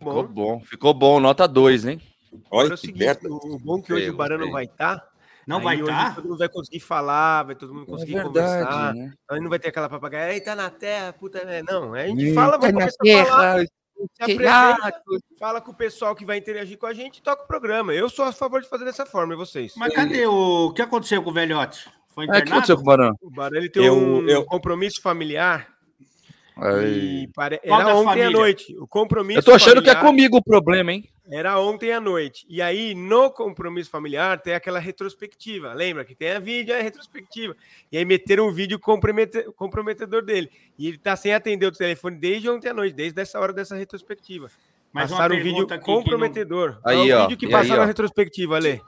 Ficou bom, ficou bom, nota 2, hein? Olha, é o, seguinte, o bom que hoje eu, o Barão não vai estar. Tá, não vai estar? Tá? Todo mundo vai conseguir falar, vai todo mundo é conseguir é verdade, conversar. Né? Aí não vai ter aquela papagaia, aí tá na terra, puta, né? Não, a gente fala, vai começar a falar. fala com o pessoal que vai interagir com a gente e toca o programa. Eu sou a favor de fazer dessa forma, e vocês? Mas cadê o... o que aconteceu com o velhote? Foi internado? É, o que aconteceu com o Barão? O Barão ele tem eu, um eu... compromisso familiar Aí. Pare... Era ontem família? à noite. O compromisso. Eu tô achando familiar... que é comigo o problema, hein? Era ontem à noite. E aí, no compromisso familiar, tem aquela retrospectiva. Lembra que tem a vídeo, é a retrospectiva. E aí meteram um vídeo comprometedor dele. E ele tá sem atender o telefone desde ontem à noite, desde essa hora dessa retrospectiva. Mas passaram um vídeo comprometedor. Não... Aí, ó. o vídeo que passaram na retrospectiva, Ale.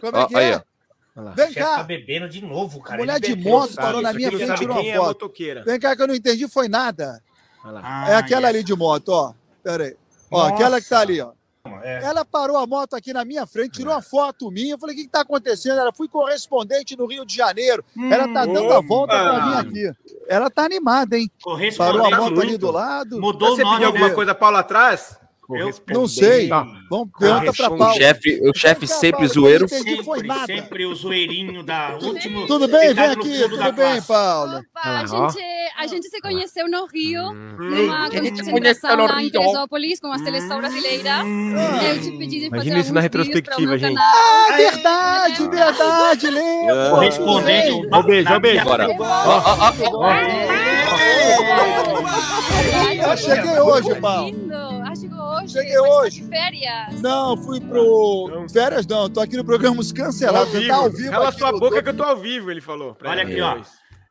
Como é que é? Aí, Vem cá. Tá bebendo de novo, cara. Mulher de moto parou na minha frente e tirou uma é foto. Vem cá que eu não entendi, foi nada. Ah, é aquela yes. ali de moto, ó. Pera aí. Ó, Nossa. aquela que tá ali, ó. É. Ela parou a moto aqui na minha frente, tirou é. uma foto minha. Eu falei: o que, está acontecendo? Ela fui correspondente no Rio de Janeiro. Hum, ela tá dando opa. a volta para mim aqui. Ela tá animada, hein? Parou a moto ali do lado. Mudou Você o nome. Você pediu alguma né? coisa Paula atrás? Eu não sei. Tá. Vamos perguntar para Paulo. O chefe, o chefe sempre zoeiro. Sempre, sempre o zoeirinho da última. Tudo bem? Vem aqui, tudo bem, Paulo? Opa, a, gente, a gente se conheceu no Rio, hum. numa concentração lá em Teresópolis, com a seleção brasileira. Hum. Eu te pedi de fazer Imagina isso na retrospectiva, gente. Ah, verdade, verdade, lembro. Correspondente. Um beijo, um beijo. Bora. Eu cheguei hoje, Paulo hoje? Cheguei hoje. De férias? Não, fui pro. Não. Férias não, tô aqui no programa Cancelado. Você tá ao vivo. Cala sua boca que eu tô ao vivo, ele falou. Olha aqui, ó.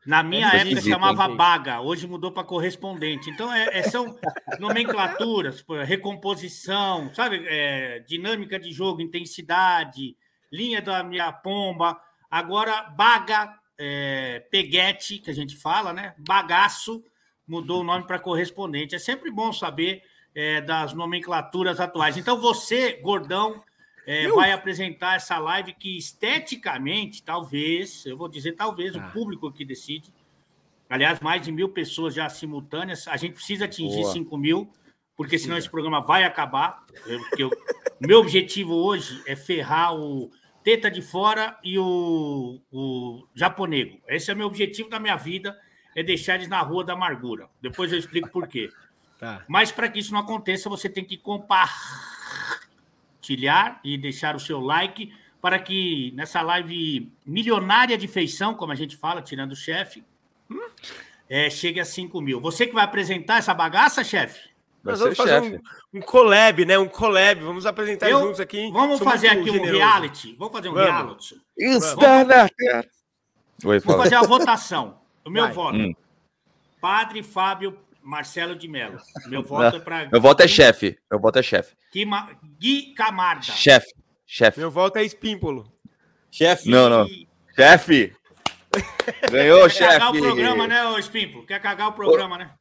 Na minha é época chamava baga, hoje mudou para correspondente. Então, é, é, são nomenclaturas, recomposição, sabe? É, dinâmica de jogo, intensidade, linha da minha pomba. Agora, baga, é, peguete, que a gente fala, né? Bagaço, mudou o nome para correspondente. É sempre bom saber é, das nomenclaturas atuais. Então, você, gordão, é, vai apresentar essa live que esteticamente, talvez, eu vou dizer talvez, ah. o público que decide. Aliás, mais de mil pessoas já simultâneas. A gente precisa atingir Boa. 5 mil, porque senão esse programa vai acabar. Eu, eu, meu objetivo hoje é ferrar o Teta de Fora e o, o Japonego. Esse é o meu objetivo da minha vida, é deixar eles na rua da amargura. Depois eu explico por quê. Tá. Mas para que isso não aconteça, você tem que compartilhar e deixar o seu like para que nessa live milionária de feição, como a gente fala, tirando o chefe, é, chegue a 5 mil. Você que vai apresentar essa bagaça, chefe? Nós vamos fazer um, um, collab, né? Um collab. Vamos apresentar Eu, juntos aqui. Vamos fazer aqui um generoso. reality. Vamos fazer um vamos. reality. Está na. Vamos fazer a votação. O meu vai. voto. Hum. Padre Fábio Marcelo de Mello. Meu voto é para. Meu voto é chefe. Meu voto é chefe. Gui Camarda. Chefe. Chefe. Meu voto é Espímpolo. Chefe. Não, não. Chefe. Ganhou, chefe. Quer cagar o programa, né, ô Espímpolo? Quer cagar o programa, né?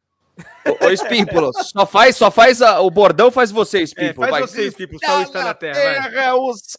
Ô, Espímpolo, só faz, só faz a, o bordão, faz você, Espímpolo. É, faz vai. você, Espímpolo, só está na terra. terra os...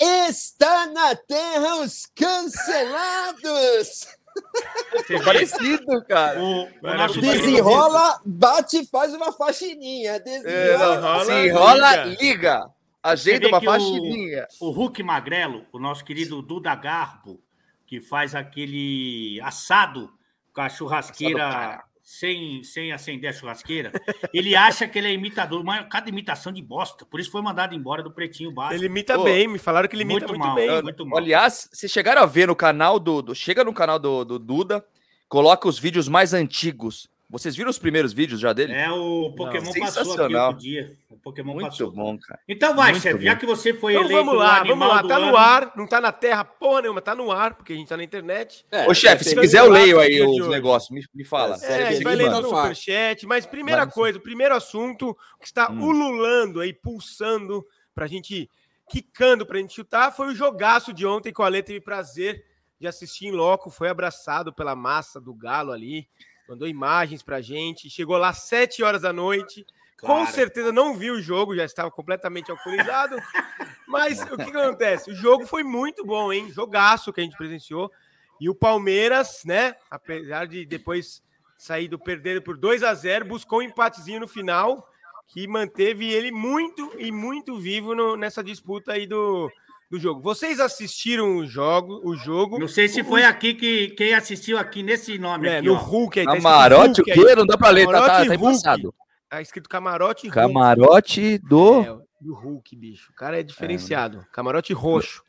Está na terra os cancelados! É parecido, cara. O, o desenrola, bate e faz uma faxininha. Desenrola, é, desenrola liga. liga. Ajeita uma faxininha. O, o Hulk Magrelo, o nosso querido Duda Garbo, que faz aquele assado com a churrasqueira sem, sem acender a churrasqueira, ele acha que ele é imitador, mas cada imitação de bosta. Por isso foi mandado embora do Pretinho Básico. Ele imita Pô, bem, me falaram que ele imita muito, muito mal, bem. Muito mal. Aliás, vocês chegaram a ver no canal do, do chega no canal do, do Duda, coloca os vídeos mais antigos vocês viram os primeiros vídeos já dele? É, o Pokémon Não, passou aqui outro dia. O Pokémon Muito passou. bom, cara. Então vai, chefe, já que você foi então, eleito vamos lá, vamos lá. Tá ano. no ar, não tá na terra porra nenhuma, tá no ar, porque a gente tá na internet. É, Ô, chefe, se quiser eu leio aí os negócios, me, me fala. É, a gente vai ler no superchat, mas primeira coisa, o primeiro assunto que está hum. ululando aí, pulsando pra gente, quicando pra gente chutar, foi o jogaço de ontem que o Ale teve prazer de assistir em loco, foi abraçado pela massa do Galo ali mandou imagens pra gente, chegou lá sete horas da noite. Claro. Com certeza não viu o jogo, já estava completamente alcoolizado. Mas o que, que acontece? O jogo foi muito bom, hein? Jogaço que a gente presenciou. E o Palmeiras, né? Apesar de depois sair do perder por 2 a 0 buscou um empatezinho no final, que manteve ele muito e muito vivo no, nessa disputa aí do, do jogo. Vocês assistiram o jogo? O jogo? Não sei se foi aqui que quem assistiu aqui nesse nome. É, aqui, no ó. Hulk. Aí, tá Camarote o quê? Não dá para ler, tá, tá, tá embaçado. Tá escrito Camarote Hulk. Camarote do... É, do Hulk, bicho. O cara é diferenciado. É. Camarote roxo.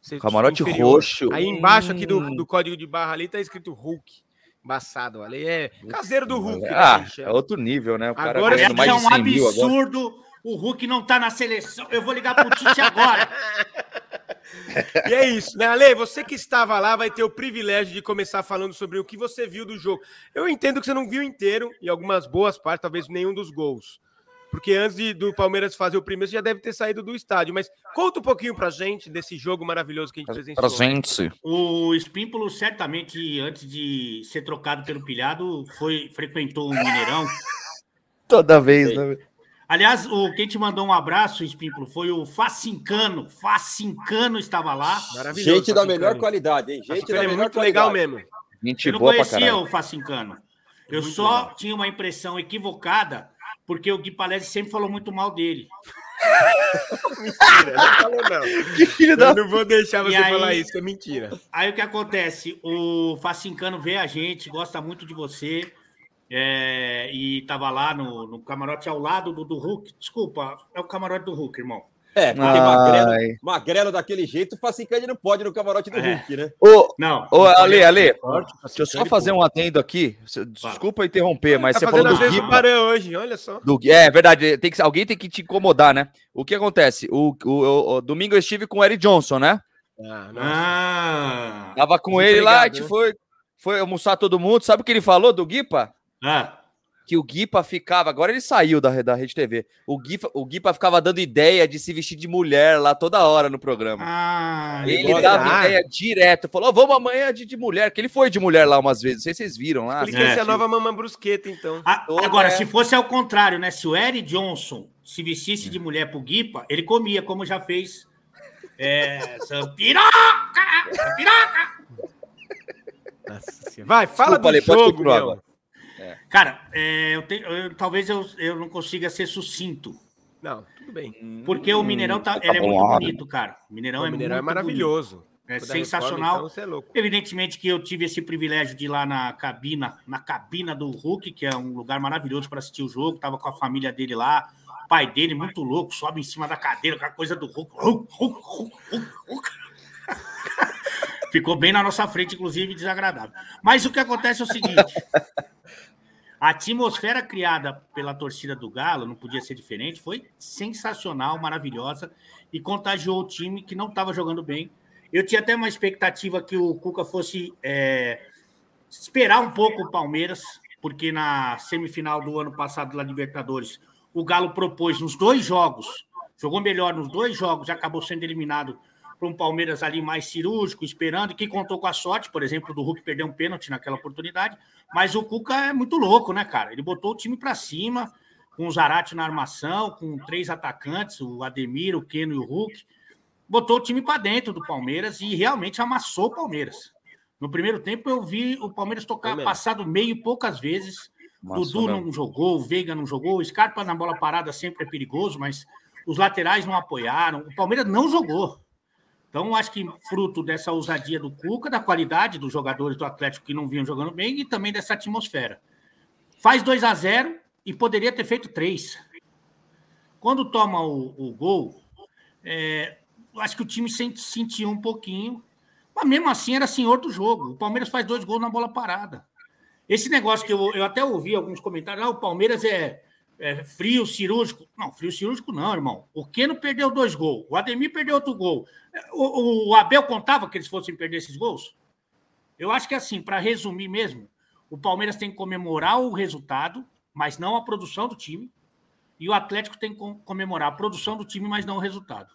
Você Camarote roxo. Aí embaixo aqui do, hum. do código de barra ali tá escrito Hulk. Embaçado, ali é caseiro do Hulk. Ah, né, é outro nível, né? O cara agora é um absurdo o Hulk não tá na seleção. Eu vou ligar pro Tite agora. e é isso, né, Ale? Você que estava lá vai ter o privilégio de começar falando sobre o que você viu do jogo. Eu entendo que você não viu inteiro, e algumas boas partes, talvez nenhum dos gols. Porque antes de, do Palmeiras fazer o primeiro, você já deve ter saído do estádio. Mas conta um pouquinho pra gente desse jogo maravilhoso que a gente presenciou. Pra gente. O Espímpolo, certamente, antes de ser trocado pelo Pilhado, foi, frequentou o Mineirão. Toda vez, né? Aliás, o, quem te mandou um abraço, Espímpolo, foi o Facincano. Facincano estava lá. Maravilhoso. Gente da melhor qualidade, hein? Gente da é melhor muito qualidade. legal mesmo. Gente Eu não conhecia o Facincano. Eu muito só legal. tinha uma impressão equivocada porque o Gui Palese sempre falou muito mal dele. mentira, não falou não. Que filho da... Eu não vou deixar você aí, falar isso, é mentira. Aí o que acontece? O Facincano vê a gente, gosta muito de você. É, e tava lá no, no, camarote ao lado do, do Hulk. Desculpa, é o camarote do Hulk, irmão. É, porque magrelo, magrelo daquele jeito, Facincani não pode no camarote do é. Hulk, né? Ô, não. Ô, Ale, Ale, deixa eu só fazer um atendo aqui. Desculpa interromper, mas tá você falou do Gui. hoje, olha só. Do, é verdade, tem que, alguém tem que te incomodar, né? O que acontece? O, o, o, o domingo eu estive com o Eric Johnson, né? Ah, ah Tava com ele lá, a gente foi, foi almoçar todo mundo. Sabe o que ele falou do Guipa? Ah que o Guipa ficava, agora ele saiu da, da Rede TV, o Guipa, o Guipa ficava dando ideia de se vestir de mulher lá toda hora no programa. Ah, ele dava ah. ideia direto, falou, oh, vamos amanhã de, de mulher, que ele foi de mulher lá umas vezes, não sei se vocês viram lá. Ele quer ser a nova mamãe brusqueta, então. Ah, agora, é... se fosse ao contrário, né, se o Eric Johnson se vestisse de mulher pro Guipa, ele comia, como já fez é, piroca! piroca! Vai, fala Desculpa, do jogo, meu. É. Cara, é, eu tenho, eu, talvez eu, eu não consiga ser sucinto. Não, tudo bem. Porque hum, o Mineirão tá, tá é muito bonito, cara. O Mineirão, o é, Mineirão é maravilhoso. Bonito. É sensacional. Reforma, então, é Evidentemente que eu tive esse privilégio de ir lá na cabina, na cabina do Hulk, que é um lugar maravilhoso para assistir o jogo. Tava com a família dele lá, o pai dele muito louco, sobe em cima da cadeira, aquela coisa do Hulk. Hulk, Hulk, Hulk, Hulk, Hulk. Ficou bem na nossa frente, inclusive, desagradável. Mas o que acontece é o seguinte: a atmosfera criada pela torcida do Galo, não podia ser diferente, foi sensacional, maravilhosa e contagiou o time que não estava jogando bem. Eu tinha até uma expectativa que o Cuca fosse é, esperar um pouco o Palmeiras, porque na semifinal do ano passado da Libertadores, o Galo propôs nos dois jogos, jogou melhor nos dois jogos, já acabou sendo eliminado para um Palmeiras ali mais cirúrgico, esperando, que contou com a sorte, por exemplo, do Hulk perder um pênalti naquela oportunidade. Mas o Cuca é muito louco, né, cara? Ele botou o time para cima, com o Zarate na armação, com três atacantes, o Ademir, o Keno e o Hulk. Botou o time para dentro do Palmeiras e realmente amassou o Palmeiras. No primeiro tempo eu vi o Palmeiras tocar passado meio poucas vezes. O Dudu não jogou, o Veiga não jogou, o Scarpa na bola parada sempre é perigoso, mas os laterais não apoiaram. O Palmeiras não jogou. Então, acho que fruto dessa ousadia do Cuca, da qualidade dos jogadores do Atlético que não vinham jogando bem e também dessa atmosfera. Faz 2 a 0 e poderia ter feito 3. Quando toma o, o gol, é, acho que o time sentiu um pouquinho, mas mesmo assim era senhor do jogo. O Palmeiras faz dois gols na bola parada. Esse negócio que eu, eu até ouvi alguns comentários, ah, o Palmeiras é é, frio cirúrgico. Não, frio cirúrgico não, irmão. O Keno perdeu dois gols, o Ademir perdeu outro gol. O, o Abel contava que eles fossem perder esses gols? Eu acho que assim, para resumir mesmo, o Palmeiras tem que comemorar o resultado, mas não a produção do time. E o Atlético tem que comemorar a produção do time, mas não o resultado.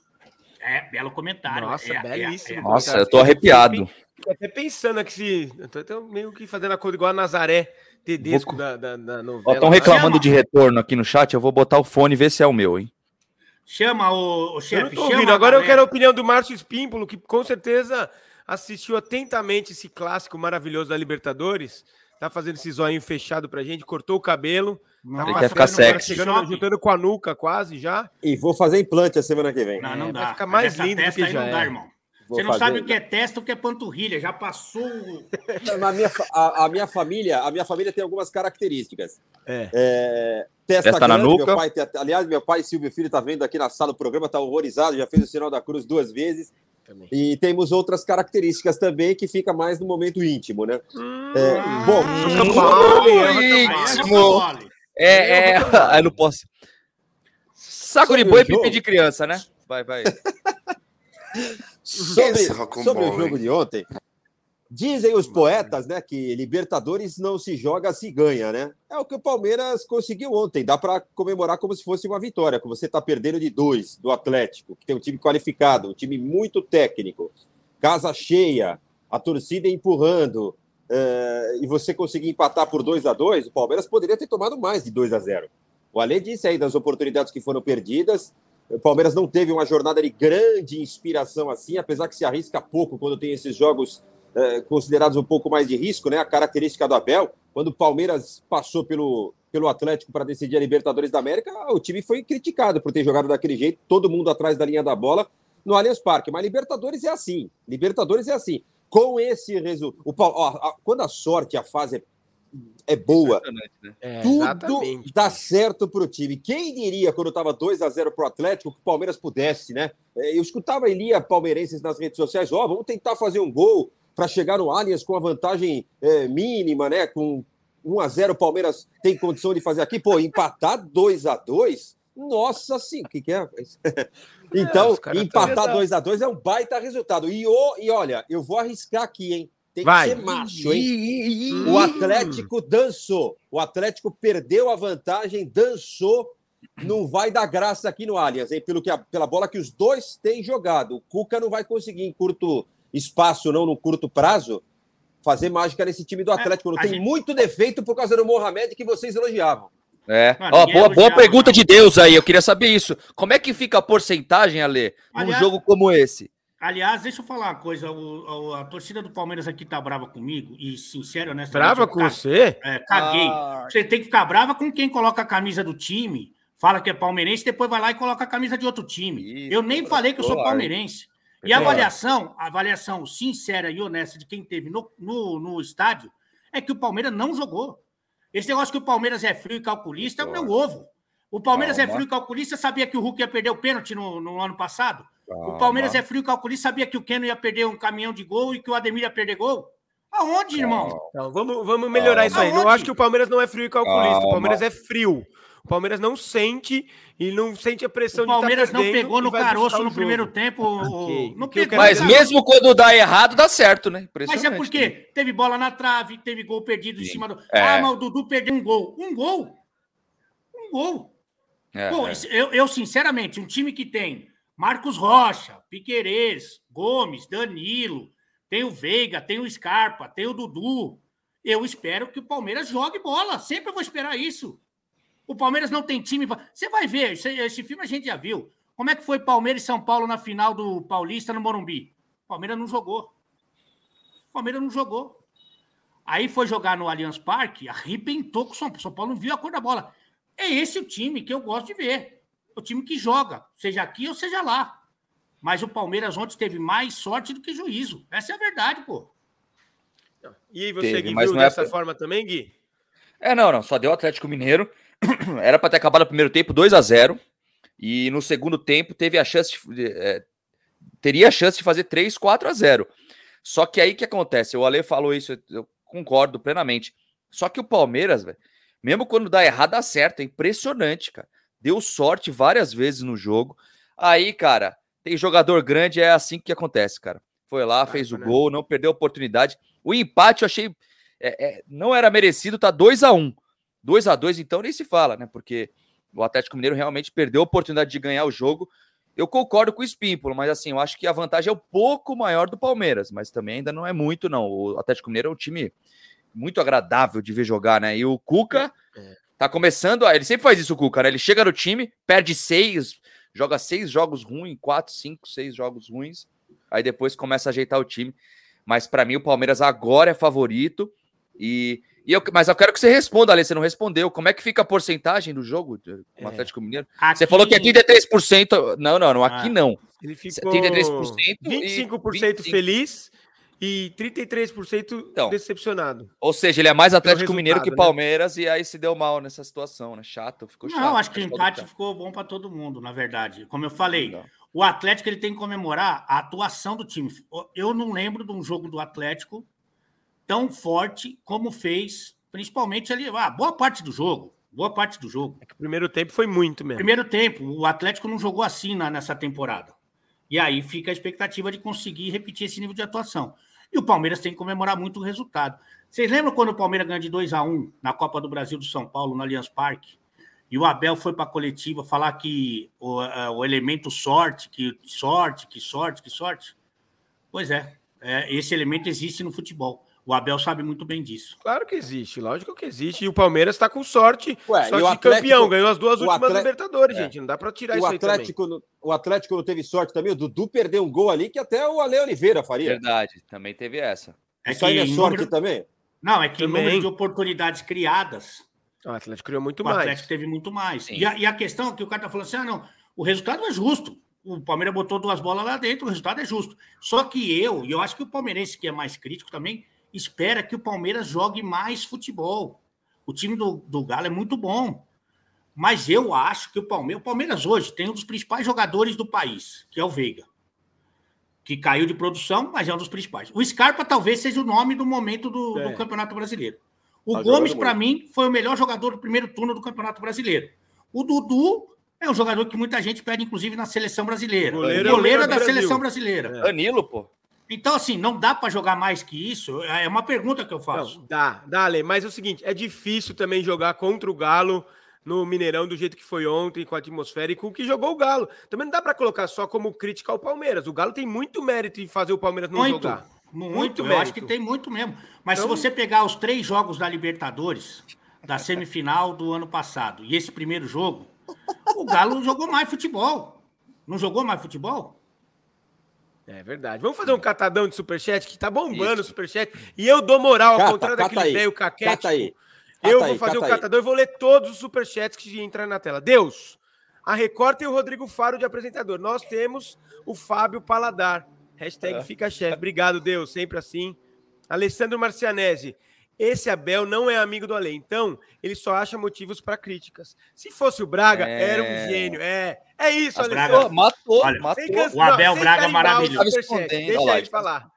É, belo comentário. Nossa, é, belíssimo. É, é. Nossa, eu tô arrepiado. Tô até pensando aqui se. Tô meio que fazendo a coisa igual a Nazaré. Tedesco vou... da, da, da novela. Estão reclamando Chama. de retorno aqui no chat. Eu vou botar o fone e ver se é o meu, hein? Chama o, o chefe. Agora eu quero a opinião do Márcio Espímpolo, que com certeza assistiu atentamente esse clássico maravilhoso da Libertadores. tá fazendo esse zóio fechado pra gente, cortou o cabelo. Não, tá ele quer ficar sexy. Chegando, juntando com a nuca quase já. E vou fazer implante a semana que vem. Não, não é, dá. Vai ficar mais Essa lindo do que já não dá, é. irmão. Você não fazer... sabe o que é testa, o que é panturrilha, já passou. Na minha, a, a, minha família, a minha família tem algumas características. É. é testa, testa grande, na nuca. Meu pai, aliás, meu pai Silvio Filho está vendo aqui na sala, o programa está horrorizado, já fez o sinal da cruz duas vezes. Também. E temos outras características também que fica mais no momento íntimo, né? Hum, é, bom, hum, íntimo. É, é, eu não posso. Saco de boi e pipi de criança, né? Vai, vai. sobre, sobre o jogo de ontem, dizem os poetas, né, que Libertadores não se joga, se ganha, né? É o que o Palmeiras conseguiu ontem. Dá para comemorar como se fosse uma vitória, que você está perdendo de dois do Atlético, que tem um time qualificado, um time muito técnico, casa cheia, a torcida empurrando, é, e você conseguir empatar por 2 a 2 o Palmeiras poderia ter tomado mais de 2 a 0 O Ale disse aí das oportunidades que foram perdidas, o Palmeiras não teve uma jornada de grande inspiração assim, apesar que se arrisca pouco quando tem esses jogos é, considerados um pouco mais de risco, né? A característica do Abel, quando o Palmeiras passou pelo, pelo Atlético para decidir a Libertadores da América, o time foi criticado por ter jogado daquele jeito, todo mundo atrás da linha da bola no Allianz Parque. Mas Libertadores é assim. Libertadores é assim. Com esse resultado. Quando a sorte, a fase é é boa. Né? É, Tudo exatamente. dá certo para o time. Quem diria, quando estava 2 a 0 para o Atlético, que o Palmeiras pudesse, né? É, eu escutava e lia palmeirenses nas redes sociais: ó, oh, vamos tentar fazer um gol para chegar no Allianz com a vantagem é, mínima, né? Com 1 a 0 o Palmeiras tem condição de fazer aqui. Pô, empatar 2 a 2 nossa sim, o que, que é? então, é, empatar 2 a 2 é um baita resultado. E, oh, e olha, eu vou arriscar aqui, hein? Tem Vai. que ser macho, hein? O Atlético dançou. O Atlético perdeu a vantagem, dançou. Não vai dar graça aqui no Allianz, hein? Pelo que a, pela bola que os dois têm jogado. O Cuca não vai conseguir em curto espaço, não, no curto prazo, fazer mágica nesse time do é, Atlético. Não tem gente... muito defeito por causa do Mohamed que vocês elogiavam. É. Ó, boa, boa pergunta de Deus aí. Eu queria saber isso. Como é que fica a porcentagem, Ale, num Aliás, jogo como esse? Aliás, deixa eu falar uma coisa. O, a, a, torcida do Palmeiras aqui tá brava comigo, e sincero, honestamente. Brava com você? É, caguei. Ah. Você tem que ficar brava com quem coloca a camisa do time, fala que é palmeirense, depois vai lá e coloca a camisa de outro time. Isso, eu nem falei que eu sou palmeirense. E a avaliação, a avaliação sincera e honesta de quem teve no, no, no estádio é que o Palmeiras não jogou. Esse negócio que o Palmeiras é frio e calculista é o meu ovo. O Palmeiras Calma. é frio e calculista, sabia que o Hulk ia perder o pênalti no, no ano passado? Calma. O Palmeiras é frio e calculista, sabia que o Keno ia perder um caminhão de gol e que o Ademir ia perder gol? Aonde, irmão? Não, vamos, vamos melhorar isso aí. Não acho que o Palmeiras não é frio e calculista. O Palmeiras é frio. O Palmeiras não sente e não sente a pressão o Palmeiras de tá não pegou no caroço no primeiro tempo. Okay. Não pegou, Mas mesmo quando dá errado, dá certo, né? Mas é porque né? teve bola na trave, teve gol perdido Sim. em cima do. É. Ah, mas o Dudu perdeu um gol. Um gol? Um gol. É, Pô, é. Eu, eu, sinceramente, um time que tem Marcos Rocha, Piquerez, Gomes, Danilo, tem o Veiga, tem o Scarpa, tem o Dudu. Eu espero que o Palmeiras jogue bola. Sempre vou esperar isso. O Palmeiras não tem time. Você vai ver, esse, esse, filme a gente já viu. Como é que foi Palmeiras e São Paulo na final do Paulista no Morumbi? O Palmeiras não jogou. O Palmeiras não jogou. Aí foi jogar no Allianz Parque, arrebentou com o São Paulo. São Paulo não viu a cor da bola. É esse o time que eu gosto de ver o time que joga, seja aqui ou seja lá. Mas o Palmeiras ontem teve mais sorte do que juízo. Essa é a verdade, pô. E você, teve, Gui, viu é dessa é... forma também, Gui? É, não, não. Só deu o Atlético Mineiro. Era para ter acabado o primeiro tempo 2 a 0 E no segundo tempo teve a chance de. É, teria a chance de fazer 3, 4 a 0 Só que aí que acontece? O Ale falou isso, eu concordo plenamente. Só que o Palmeiras, velho, mesmo quando dá errado, dá certo. É impressionante, cara deu sorte várias vezes no jogo. Aí, cara, tem jogador grande, é assim que acontece, cara. Foi lá, fez o né? gol, não perdeu a oportunidade. O empate eu achei. É, é, não era merecido, tá 2 a 1 um. 2 a 2 então nem se fala, né? Porque o Atlético Mineiro realmente perdeu a oportunidade de ganhar o jogo. Eu concordo com o Espímpolo, mas assim, eu acho que a vantagem é um pouco maior do Palmeiras, mas também ainda não é muito, não. O Atlético Mineiro é um time muito agradável de ver jogar, né? E o Cuca. É, é. Tá começando. A... Ele sempre faz isso, o Cuca, né? Ele chega no time, perde seis, joga seis jogos ruins, quatro, cinco, seis jogos ruins. Aí depois começa a ajeitar o time. Mas para mim, o Palmeiras agora é favorito. E E eu, mas eu quero que você responda, Ale. Você não respondeu. Como é que fica a porcentagem do jogo do é. Atlético Mineiro? Aqui... Você falou que é 33%. Não, não, não. Aqui ah. não. Ele ficou 33%. 25% e... feliz e 33% então, decepcionado. Ou seja, ele é mais Atlético Mineiro que né? Palmeiras né? e aí se deu mal nessa situação, né? Chato, ficou chato. Não, acho que o empate ficou bom para todo mundo, na verdade. Como eu falei, não. o Atlético ele tem que comemorar a atuação do time. Eu não lembro de um jogo do Atlético tão forte como fez, principalmente ali, ah, boa parte do jogo. Boa parte do jogo. É que o primeiro tempo foi muito mesmo. Primeiro tempo, o Atlético não jogou assim na, nessa temporada. E aí fica a expectativa de conseguir repetir esse nível de atuação. E o Palmeiras tem que comemorar muito o resultado. Vocês lembram quando o Palmeiras ganhou de 2 a 1 na Copa do Brasil do São Paulo, no Allianz Parque? E o Abel foi para a coletiva falar que o, uh, o, elemento sorte, que sorte, que sorte, que sorte. Pois é, é, esse elemento existe no futebol. O Abel sabe muito bem disso. Claro que existe, lógico que existe. E o Palmeiras está com sorte, Ué, sorte de Atlético, campeão, ganhou as duas últimas Atlético, Libertadores, é. gente. Não dá para tirar o isso Atlético, aí também. O Atlético não teve sorte também. O Dudu perdeu um gol ali que até o Ale Oliveira faria. Verdade, também teve essa. É isso aí é sorte número... também? Não, é que também. número de oportunidades criadas. O Atlético criou muito o mais. O Atlético teve muito mais. E a, e a, questão que o cara tá falando assim: ah, não, o resultado é justo. O Palmeiras botou duas bolas lá dentro, o resultado é justo. Só que eu, e eu acho que o palmeirense que é mais crítico também, espera que o Palmeiras jogue mais futebol. O time do, do Galo é muito bom. Mas eu acho que o Palmeiras, o Palmeiras hoje tem um dos principais jogadores do país, que é o Veiga. Que caiu de produção, mas é um dos principais. O Scarpa talvez seja o nome do momento do, é. do Campeonato Brasileiro. O tá Gomes, para mim, foi o melhor jogador do primeiro turno do Campeonato Brasileiro. O Dudu é um jogador que muita gente pede, inclusive, na seleção brasileira. Goleiro, goleiro é da Brasil. seleção brasileira. É. Danilo, pô. Então, assim, não dá para jogar mais que isso? É uma pergunta que eu faço. Não, dá, dá, Ale. Mas é o seguinte: é difícil também jogar contra o Galo no Mineirão do jeito que foi ontem, com a atmosfera e com o que jogou o Galo. Também não dá para colocar só como crítica ao Palmeiras. O Galo tem muito mérito em fazer o Palmeiras não muito, jogar. Muito, muito eu acho que tem muito mesmo. Mas então... se você pegar os três jogos da Libertadores, da semifinal do ano passado, e esse primeiro jogo, o Galo jogou mais futebol. Não jogou mais futebol? É verdade. Vamos fazer um catadão de superchat que tá bombando o superchat. E eu dou moral, ao contrário daquele velho caquete. Cata aí. Cata eu vou fazer o um catadão e vou ler todos os superchats que entrar na tela. Deus, a Record tem o Rodrigo Faro de apresentador. Nós temos o Fábio Paladar. Hashtag é. fica chefe. Obrigado, Deus. Sempre assim. Alessandro Marcianese. Esse Abel não é amigo do Ale, então ele só acha motivos para críticas. Se fosse o Braga, é... era um gênio. É, é isso, Ale. Braga... Matou, Olha, matou. o Abel não, Braga maravilhoso. Deixa ele falar.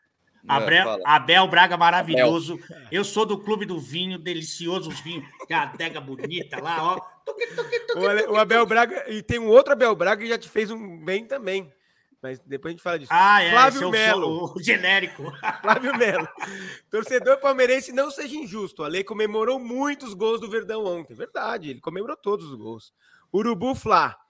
Abel, Abel Braga maravilhoso. Abel. Eu sou do clube do vinho, delicioso vinho, que é a adega bonita lá, ó. O, Abel Braga, e tem um outro Abel Braga que já te fez um bem também. Mas depois a gente fala disso. Ah, é. Flávio Melo. O genérico. Flávio Melo. Torcedor palmeirense, não seja injusto. A lei comemorou muitos gols do Verdão ontem. Verdade, ele comemorou todos os gols. Urubu Flá.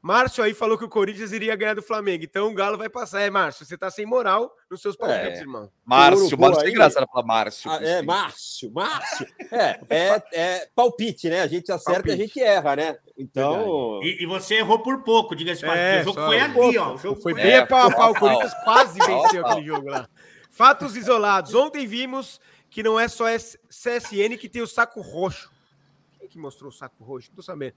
Márcio aí falou que o Corinthians iria ganhar do Flamengo. Então o Galo vai passar. É, Márcio, você tá sem moral nos seus palpites, é. irmão. Márcio, Márcio tem graça falar Márcio. Ah, é, Márcio, Márcio. É, é, é palpite, né? A gente acerta e a gente erra, né? Então. E, e, você errou por pouco, diga-se. É, o jogo foi ali, ó. O jogo foi, foi bem a pau a pau. O Corinthians quase venceu aquele jogo lá. Fatos isolados. Ontem vimos que não é só CSN que tem o saco roxo. Quem que mostrou o saco roxo? Não tô sabendo.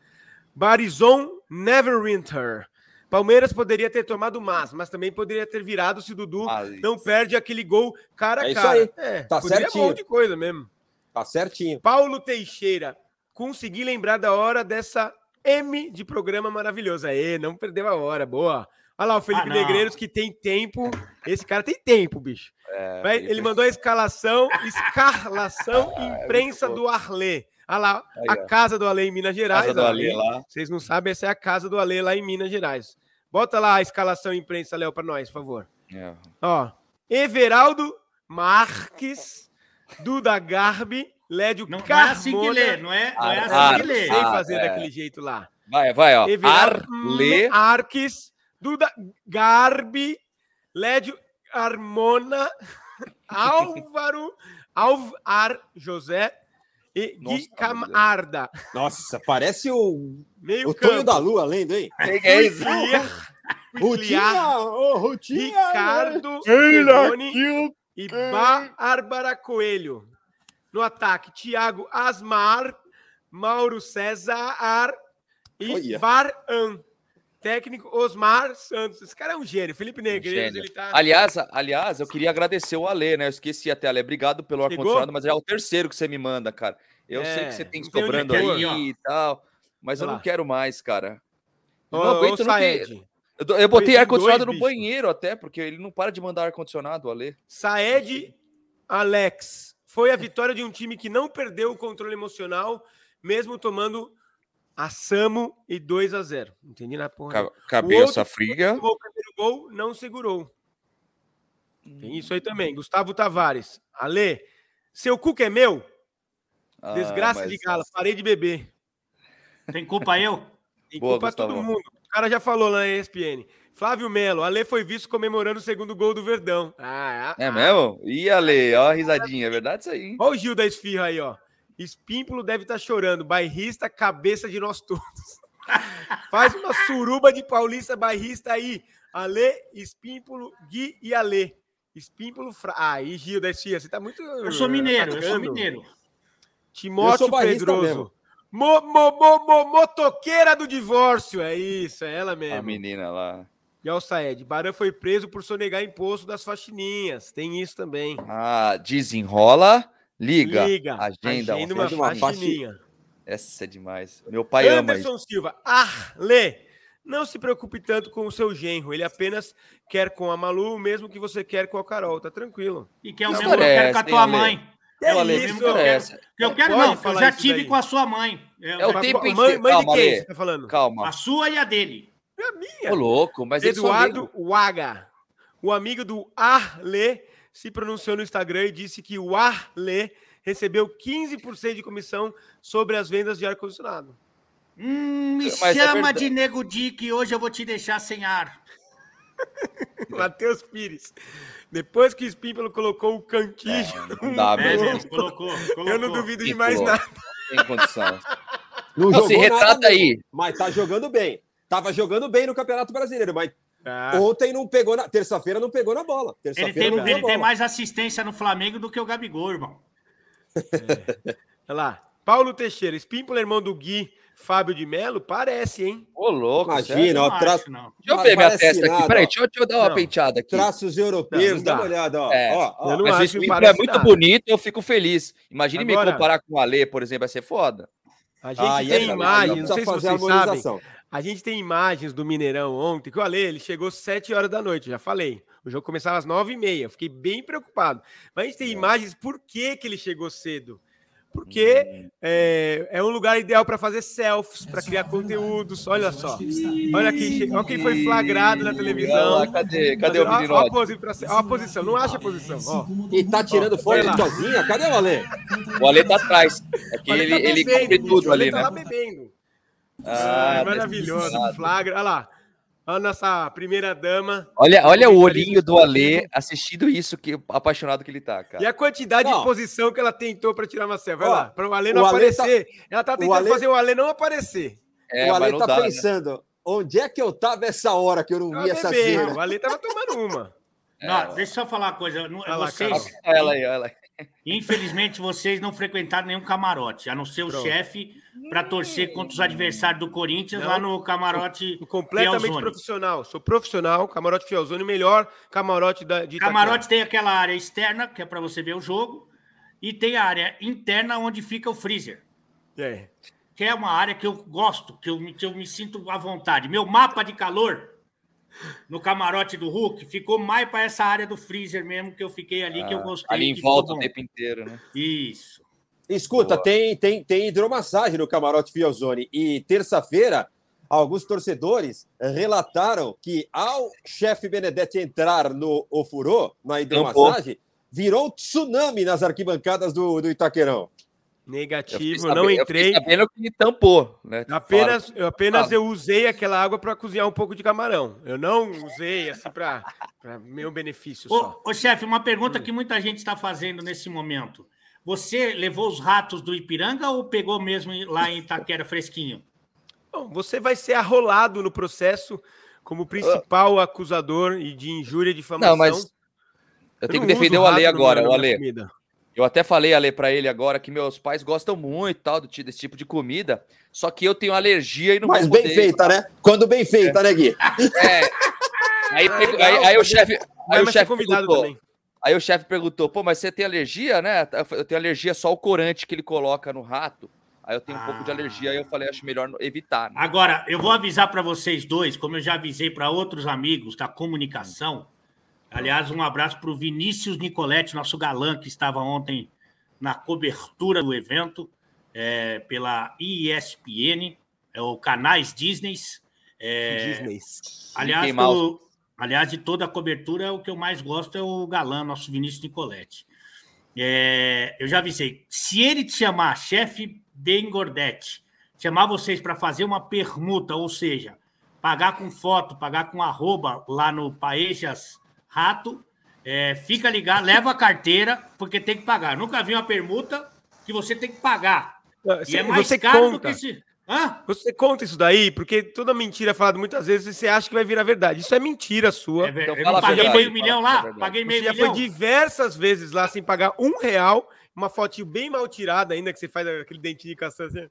Barizon Neverwinter. Palmeiras poderia ter tomado mais, mas também poderia ter virado se Dudu não perde aquele gol cara a é cara. Isso aí. É, tá certinho. Um monte de coisa mesmo. Tá certinho. Paulo Teixeira. Consegui lembrar da hora dessa M de programa maravilhoso. Aê, não perdeu a hora. Boa. Olha lá, o Felipe ah, Negreiros que tem tempo. Esse cara tem tempo, bicho. É, Vai, ele mandou a escalação, escalação ah, é imprensa é do Arlê. Olha lá, Aí, a casa do Ale em Minas Gerais. Casa do Ale, lá. Vocês não sabem, essa é a casa do Ale lá em Minas Gerais. Bota lá a escalação imprensa, Léo, para nós, por favor. É. Ó, Everaldo Marques, Duda Garbi, Lédio não, Carmona. Não é assim que lê, não é, não é assim Ar, que lê. Sei fazer é. daquele jeito lá. Vai, vai, ó. Everaldo Arle. Arques, Duda Garbi, Lédio Armona, Álvaro Alvar José, e Gui Camarda. Nossa, parece o, Meio o Tonho da Lua, lendo, hein? É, é isso. Rutinha, oh, Rutinha, Ricardo Ferroni e Bárbara Coelho. No ataque, Thiago Asmar, Mauro César e Varan. Técnico Osmar Santos. Esse cara é um gênio. Felipe Negreiros, ele tá. Aliás, aliás, eu queria agradecer o Ale, né? Eu esqueci até, Ale. Obrigado pelo ar-condicionado, mas é o terceiro que você me manda, cara. Eu é, sei que você tem sobrando aí e tal, mas eu não quero mais, cara. Eu não aguento não ter... Eu, eu botei ar-condicionado no banheiro até, porque ele não para de mandar ar-condicionado, Ale. Saed Alex. Foi a vitória de um time que não perdeu o controle emocional, mesmo tomando a Samo e 2 a 0 Entendi na porra. Cabeça fria. O primeiro gol não segurou. Tem isso aí também. Gustavo Tavares. Ale, seu cuco é meu? Ah, Desgraça de gala, parei de beber. Tem culpa eu? Tem Boa, culpa Gustavo. todo mundo. O cara já falou lá na ESPN. Flávio Melo, Ale foi visto comemorando o segundo gol do Verdão. Ah, é, é mesmo? Ih, Ale, ó a risadinha, é verdade isso aí. Olha o Gil da Esfirra aí, ó. Espímpulo deve estar tá chorando. Bairrista, cabeça de nós todos. Faz uma suruba de paulista bairrista aí. Ale, Espímpulo, Gui e Ale. Espímpulo. Fra... Ah, e Gil da Cia, você tá muito. Eu sou mineiro, atacando. eu sou mineiro. Timóteo Pedroso. Mo, mo, mo, mo, motoqueira do divórcio. É isso, é ela mesmo. A menina lá. E ao Saed, Baran foi preso por sonegar imposto das faxininhas. Tem isso também. Ah, desenrola Liga. Liga. Agenda, Agenda uma, uma faxininha. Essa é demais. Meu pai Anderson ama Anderson Silva. Arle. Não se preocupe tanto com o seu genro. Ele apenas quer com a Malu o mesmo que você quer com a Carol. Tá tranquilo. E que é o mesmo que eu quero com a tua mãe. É eu isso, que eu quero. Que eu quero não, eu já tive com a sua mãe. É o tempo inteiro. Mãe, mãe Calma, de quem você tá falando? Calma. A sua e a dele. É a minha. Ô, louco, mas Eduardo Waga, o amigo do Arle se pronunciou no Instagram e disse que o Arle recebeu 15% de comissão sobre as vendas de ar-condicionado. Hum, me Mas é chama é de Nego Di que hoje eu vou te deixar sem ar. Matheus Pires. Depois que o Espímpolo colocou o cantígio. É, não dá mesmo. É, colocou, colocou. Eu não duvido de mais nada. Tem condição. Não, não se retrata aí. Mas tá jogando bem. Tava jogando bem no Campeonato Brasileiro, mas ah. Ontem não pegou na. Terça-feira não pegou na bola. Ele, tem, ele tem, mais assistência no Flamengo do que o Gabigol, irmão. É. Olha lá. Paulo Teixeira, Espímpolo, irmão do Gui, Fábio de Melo, parece, hein? Ô, louco. Imagina, ó, tra... Deixa eu ver minha testa nada, aqui. Peraí, deixa eu, deixa eu dar uma não. penteada aqui. Traços europeus, não, dá uma olhada, ó. É. ó, ó. Mas o Espímpolo é muito nada. bonito, eu fico feliz. Imagine Agora... me comparar com o Alê, por exemplo, vai ser foda. A gente ah, tem imagens, não sei se vocês sabem. A gente tem imagens do Mineirão ontem, que o Ale, ele chegou 7 horas da noite, já falei. O jogo começava às 9 e meia, fiquei bem preocupado. Mas a gente tem é. imagens por que, que ele chegou cedo. Porque hum. é, é um lugar ideal para fazer selfies, para criar conteúdos. Olha só. Olha aqui, olha quem foi flagrado na televisão. Lá, cadê? Cadê o menino? Olha a, posição, a posição, não acha a posição. Ó. E tá tirando foto sozinha? Cadê o Ale? O Ale tá atrás. É que ele, tá ele cobre tudo ali, né? Tá lá bebendo. Ah, maravilhoso. Flagra. Olha lá. A nossa primeira dama. Olha, olha o olhinho do Alê assistindo isso, que apaixonado que ele tá, cara. E a quantidade não. de posição que ela tentou para tirar uma selfie. Vai Ó, lá, para o Alê não aparecer. Tá... Ela tá tentando fazer o Alê não aparecer. É, o Alê tá dá, né? pensando, né? onde é que eu tava essa hora que eu não vi essa cena? O Alê tava tomando uma. É, não, deixa eu só falar uma coisa. Não, vocês, ela aí, ela aí. Infelizmente, vocês não frequentaram nenhum camarote, a não ser o Pronto. chefe para torcer contra os adversários do Corinthians não, lá no camarote. Completamente Fielzone. profissional. Sou profissional, camarote Fielzone, melhor camarote da, de Camarote tem aquela área externa, que é para você ver o jogo, e tem a área interna onde fica o freezer. É. Que é uma área que eu gosto, que eu, que eu me sinto à vontade. Meu mapa de calor no camarote do Hulk, ficou mais para essa área do freezer mesmo que eu fiquei ali, ah, que eu ah, gostei. Ali em volta o tempo inteiro, né? Isso. Escuta, tem, tem, tem hidromassagem no camarote Fiozone. E terça-feira, alguns torcedores relataram que ao chefe Benedetti entrar no Ofurô, na hidromassagem, virou um tsunami nas arquibancadas do, do Itaquerão. Negativo, eu não entrei. Eu sabendo que tampou, né? Apenas, eu, apenas eu usei aquela água para cozinhar um pouco de camarão. Eu não usei assim para meu benefício ô, só. Ô, chefe, uma pergunta hum. que muita gente está fazendo nesse momento. Você levou os ratos do Ipiranga ou pegou mesmo lá em Itaquera fresquinho? Bom, você vai ser arrolado no processo como principal acusador e de injúria e difamação. Não, mas eu tenho que defender o Ale agora, o Ale. Eu até falei, Ale, para ele agora que meus pais gostam muito tal, desse tipo de comida, só que eu tenho alergia e não Mas bem poder... feita, né? Quando bem feita, é. né, Gui? É. Aí, aí, aí, aí o chefe. Aí o chefe perguntou. Também. Aí o chefe perguntou: pô, mas você tem alergia, né? Eu tenho alergia só ao corante que ele coloca no rato. Aí eu tenho um ah. pouco de alergia, aí eu falei, acho melhor evitar. Né? Agora, eu vou avisar para vocês dois, como eu já avisei para outros amigos da comunicação. Aliás, um abraço para o Vinícius Nicoletti, nosso galã, que estava ontem na cobertura do evento é, pela ESPN, é o canais Disney. É, Disney. Aliás, do, aliás, de toda a cobertura, o que eu mais gosto é o galã, nosso Vinícius Nicoletti. É, eu já avisei, se ele te chamar chefe de Engordete, chamar vocês para fazer uma permuta, ou seja, pagar com foto, pagar com arroba lá no Paejas Rato, é, fica ligado, leva a carteira, porque tem que pagar. Nunca vi uma permuta que você tem que pagar. e é mais caro conta. do que esse. Hã? Você conta isso daí, porque toda mentira falada muitas vezes você acha que vai virar verdade. Isso é mentira sua. É verdade. Então, eu paguei meio milhão lá, é paguei meio você milhão. já foi diversas vezes lá sem pagar um real uma fotinho bem mal tirada ainda, que você faz aquele dentinho de castanha assim.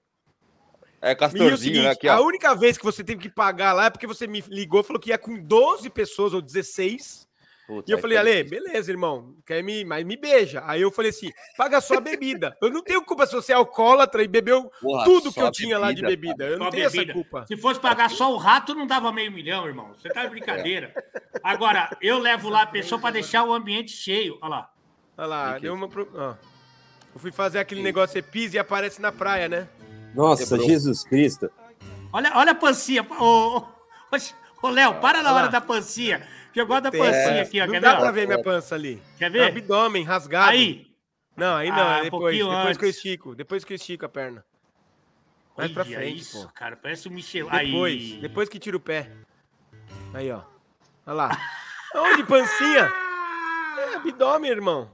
É, Castorzinho, seguinte, né? Aqui, a única vez que você teve que pagar lá é porque você me ligou falou que ia com 12 pessoas ou 16. Puta, e eu falei, Ale, beleza, irmão, quer me, mas me beija. Aí eu falei assim: paga só a bebida. Eu não tenho culpa se você é alcoólatra e bebeu Porra, tudo que eu tinha bebida, lá de bebida. Eu não tenho bebida. essa culpa. Se fosse pagar só o rato, não dava meio milhão, irmão. Você tá de brincadeira. Agora, eu levo lá a pessoa para deixar o ambiente cheio. Olha lá. Olha lá, deu uma. Pro... Eu fui fazer aquele negócio, você pisa e aparece na praia, né? Nossa, Quebrou. Jesus Cristo. Olha, olha a pancinha. Ô, ô, Léo, para na hora da pancinha. Que eu gosto da pancinha é, aqui, ó. Não Quer dá ver? pra ver minha pança ali. Quer ver? abdômen rasgado. Aí. Não, aí não, ah, é depois. Um depois que eu estico. Depois que eu estico a perna. Mais pra frente, isso, pô. cara. Parece o Michel. Depois. Aí. Depois que tira o pé. Aí, ó. Olha lá. Onde, pancinha? É abdômen, irmão.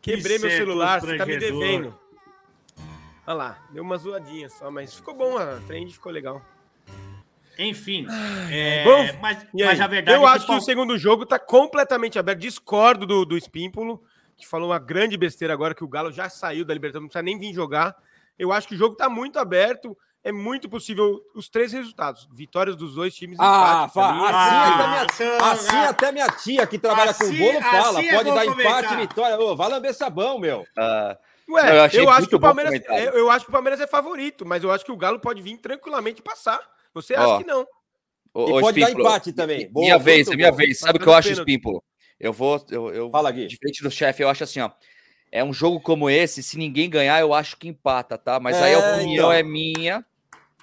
Quebrei meu celular, você tá me devendo. Olha lá, deu uma zoadinha só, mas ficou bom, a trend ficou legal. Enfim, é, bom, mas, mas, a verdade Eu é que acho que o segundo jogo tá completamente aberto. Discordo do, do Espímpolo, que falou uma grande besteira agora que o Galo já saiu da Libertadores, não precisa nem vir jogar. Eu acho que o jogo tá muito aberto. É muito possível os três resultados. Vitórias dos dois times. Ah, empate, assim, ah, até minha, assim até minha tia que trabalha assim, com bolo fala. Assim é pode dar empate, vitória. Ô, vai lamber sabão, meu. Ah. Ué, eu, eu acho que o Palmeiras, eu, acho que o Palmeiras é favorito, mas eu acho que o Galo pode vir tranquilamente passar. Você acha que não? e pode dar empate também. Boa, minha vez, é minha vez. Sabe o que eu acho, Espímpolo? Eu vou. Eu, eu, Fala, Gui. Diferente do chefe, eu acho assim, ó. É um jogo como esse, se ninguém ganhar, eu acho que empata, tá? Mas é, aí a opinião então. é minha.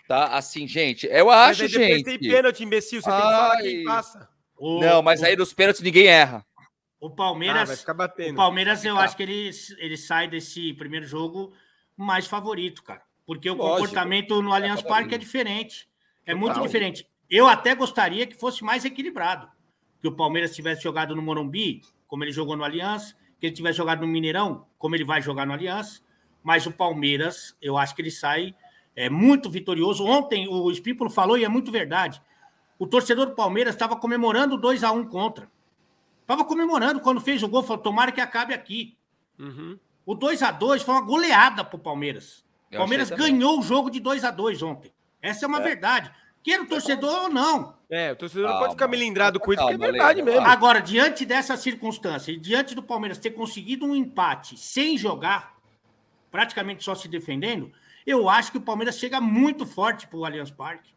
Tá? Assim, gente, eu acho, mas aí gente. tem pênalti, imbecil. Você Ai. tem que falar quem passa. O, não, mas o... aí nos pênaltis ninguém erra. O Palmeiras. Ah, o Palmeiras, eu acho que ele, ele sai desse primeiro jogo mais favorito, cara. Porque o Lógico. comportamento no Allianz Parque é diferente. É Total. muito diferente. Eu até gostaria que fosse mais equilibrado. Que o Palmeiras tivesse jogado no Morumbi, como ele jogou no Allianz, que ele tivesse jogado no Mineirão, como ele vai jogar no Allianz. Mas o Palmeiras, eu acho que ele sai é muito vitorioso. Ontem o Espípulo falou e é muito verdade. O torcedor do Palmeiras estava comemorando 2 a 1 contra. Estava comemorando quando fez o gol, falou: tomara que acabe aqui. Uhum. O 2 a 2 foi uma goleada para o Palmeiras. O Palmeiras ganhou o jogo de 2 a 2 ontem. Essa é uma é. verdade. Queira o torcedor ou não. É, o torcedor não pode ficar melindrado com isso, porque é verdade mesmo. Agora, diante dessa circunstância, e diante do Palmeiras ter conseguido um empate sem jogar, praticamente só se defendendo, eu acho que o Palmeiras chega muito forte para o Allianz Parque.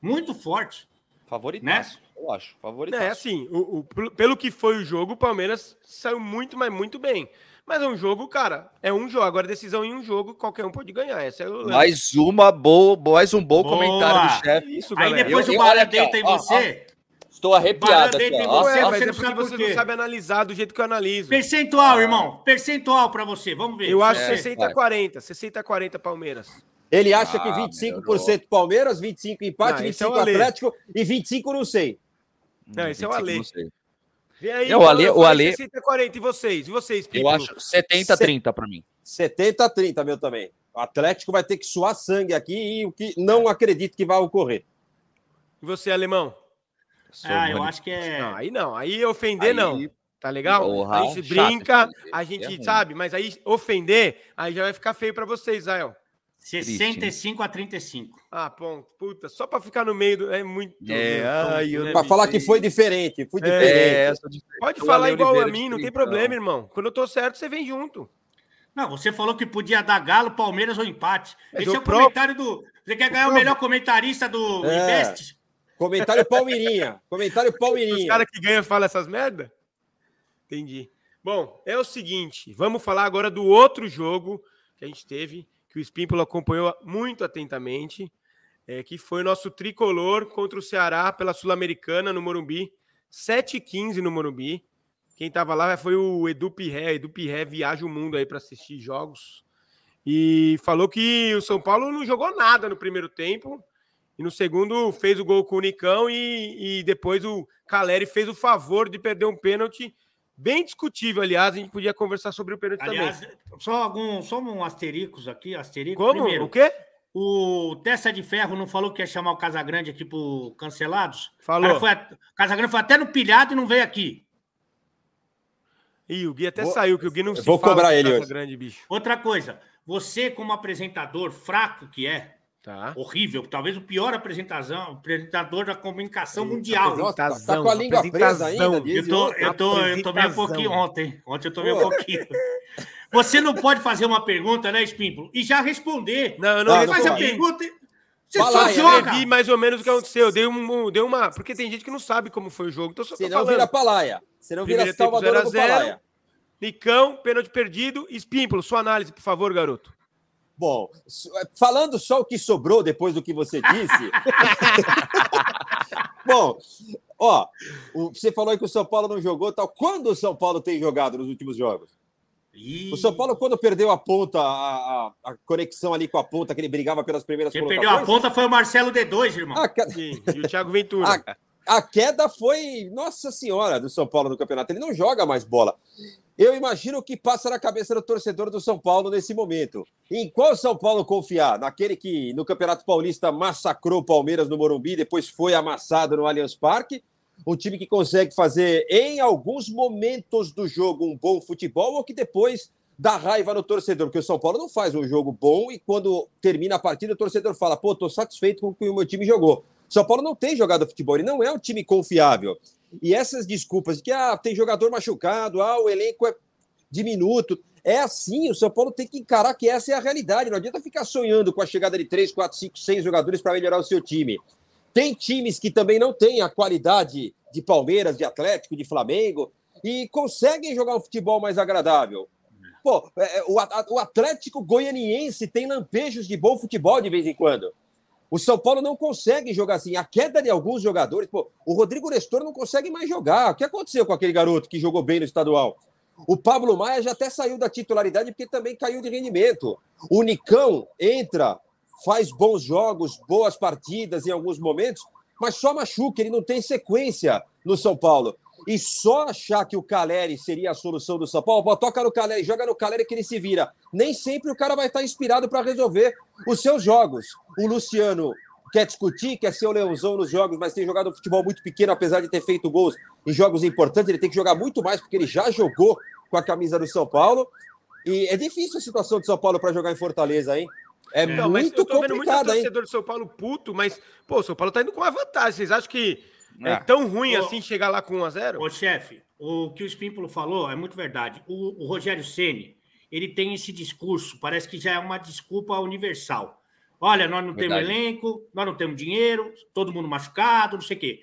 Muito forte. Favorito, né? Eu acho. Favorito. É, assim, o, o, pelo que foi o jogo, o Palmeiras saiu muito, mas muito bem. Mas é um jogo, cara, é um jogo. Agora, decisão em um jogo, qualquer um pode ganhar. Essa é o... Mais uma boa, mais um bom boa. comentário do chefe. Isso, Aí depois eu, o Bala deita em você. Ó, Estou arrepiado. Aqui, ó. Ué, mas é porque você não sabe analisar do jeito que eu analiso. Percentual, ah. irmão. Percentual para você. Vamos ver. Eu acho é, 60-40. 60-40 Palmeiras. Ele acha ah, que 25% Palmeiras, 25% empate, não, 25% é Atlético e 25% não sei. Não, esse é o Ale. Vem aí, é, o Ale, o Ale... 60 40 e vocês? E vocês? Eu acho 70 30 para mim. 70 30 meu também. O Atlético vai ter que suar sangue aqui e o que não acredito que vai ocorrer. E você, alemão? ah, eu acho que é. Não, aí não, aí ofender aí... não. Tá legal? Porra, a gente brinca, a gente é sabe, mas aí ofender, aí já vai ficar feio para vocês, Zael. 65 a 35. Ah, ponto. Puta, só para ficar no meio do... é muito. É, né, para falar que foi diferente, foi diferente. É, Pode falar igual a mim, não tem problema, irmão. Quando eu tô certo, você vem junto. Não, você falou que podia dar Galo, Palmeiras ou empate. Esse é o próprio... comentário do. Você quer ganhar o melhor comentarista do é. Invest? Comentário Palmeirinha. Comentário Palmeirinha. Os caras que ganham falam essas merda? Entendi. Bom, é o seguinte, vamos falar agora do outro jogo que a gente teve, que o Espímpolo acompanhou muito atentamente, é, que foi o nosso tricolor contra o Ceará pela Sul-Americana no Morumbi, 7h15 no Morumbi. Quem estava lá foi o Edu Pirré. Edu Pirré viaja o mundo aí para assistir jogos. E falou que o São Paulo não jogou nada no primeiro tempo. E no segundo fez o gol com o Nicão e, e depois o Caleri fez o favor de perder um pênalti Bem discutível, aliás, a gente podia conversar sobre o pênalti aliás, também. Só algum, só um astericos aqui, asterisco. Como? Primeiro, o quê? O Testa de Ferro não falou que ia chamar o Casagrande aqui pro Cancelados? Falou. Foi a... Casagrande foi até no pilhado e não veio aqui. Ih, o Gui até vou... saiu, que o Gui não se Vou cobrar ele hoje. bicho. Outra coisa, você como apresentador fraco que é, Tá. Horrível, talvez o pior apresentação, apresentador da comunicação mundial. Nossa, tá, tá, com a língua presa ainda. Eu, tô, eu, tô, eu tomei um pouquinho ontem. Ontem eu tomei um pouquinho. Você não pode fazer uma pergunta, né, Espímpolo? E já responder. Não, eu não, não faz a pergunta. Você Fala, só joga. Eu vi mais ou menos o que aconteceu. Deu, um, deu uma. Porque tem gente que não sabe como foi o jogo. Então, só Você não vira palaia. Você não vira Salvador do Palaia. Nicão, pênalti perdido. Espímpolo, sua análise, por favor, garoto. Bom, é, falando só o que sobrou depois do que você disse. Bom, ó, você falou que o São Paulo não jogou tal. Quando o São Paulo tem jogado nos últimos jogos? O São Paulo, quando perdeu a ponta, a, a, a, conexão ali com a ponta, que ele brigava pelas primeiras Quem perdeu a ponta foi o Marcelo D2, irmão. A... Sim, e o Thiago Ventura. A, a queda foi, nossa senhora, do São Paulo no campeonato. Ele não joga mais bola. Eu imagino o que passa na cabeça do torcedor do São Paulo nesse momento. Em qual São Paulo confiar? Naquele que no Campeonato Paulista massacrou o Palmeiras no Morumbi, depois foi amassado no Allianz Parque? Um time que consegue fazer, em alguns momentos do jogo, um bom futebol ou que depois dá raiva no torcedor? Porque o São Paulo não faz um jogo bom e quando termina a partida o torcedor fala: pô, tô satisfeito com o que o meu time jogou. São Paulo não tem jogado futebol, ele não é um time confiável. E essas desculpas de que ah, tem jogador machucado, ah, o elenco é diminuto. É assim, o São Paulo tem que encarar que essa é a realidade. Não adianta ficar sonhando com a chegada de 3, 4, 5, 6 jogadores para melhorar o seu time. Tem times que também não têm a qualidade de Palmeiras, de Atlético, de Flamengo e conseguem jogar um futebol mais agradável. Pô, é, é, o Atlético Goianiense tem lampejos de bom futebol de vez em quando. O São Paulo não consegue jogar assim. A queda de alguns jogadores. Pô, o Rodrigo Nestor não consegue mais jogar. O que aconteceu com aquele garoto que jogou bem no estadual? O Pablo Maia já até saiu da titularidade porque também caiu de rendimento. O Nicão entra, faz bons jogos, boas partidas em alguns momentos, mas só machuca, ele não tem sequência no São Paulo. E só achar que o Caleri seria a solução do São Paulo, toca no Caleri, joga no Caleri que ele se vira. Nem sempre o cara vai estar inspirado para resolver os seus jogos. O Luciano quer discutir, quer ser o leãozão nos jogos, mas tem jogado um futebol muito pequeno, apesar de ter feito gols em jogos importantes. Ele tem que jogar muito mais, porque ele já jogou com a camisa do São Paulo. E é difícil a situação do São Paulo para jogar em Fortaleza, hein? É, é muito complicado, hein? torcedor do São Paulo puto, mas, pô, o São Paulo tá indo com uma vantagem. Vocês acham que é, é tão ruim assim chegar lá com 1x0? Ô, chefe, o que o Espímpolo falou é muito verdade. O, o Rogério Ceni ele tem esse discurso, parece que já é uma desculpa universal. Olha, nós não verdade. temos elenco, nós não temos dinheiro, todo mundo machucado, não sei o quê.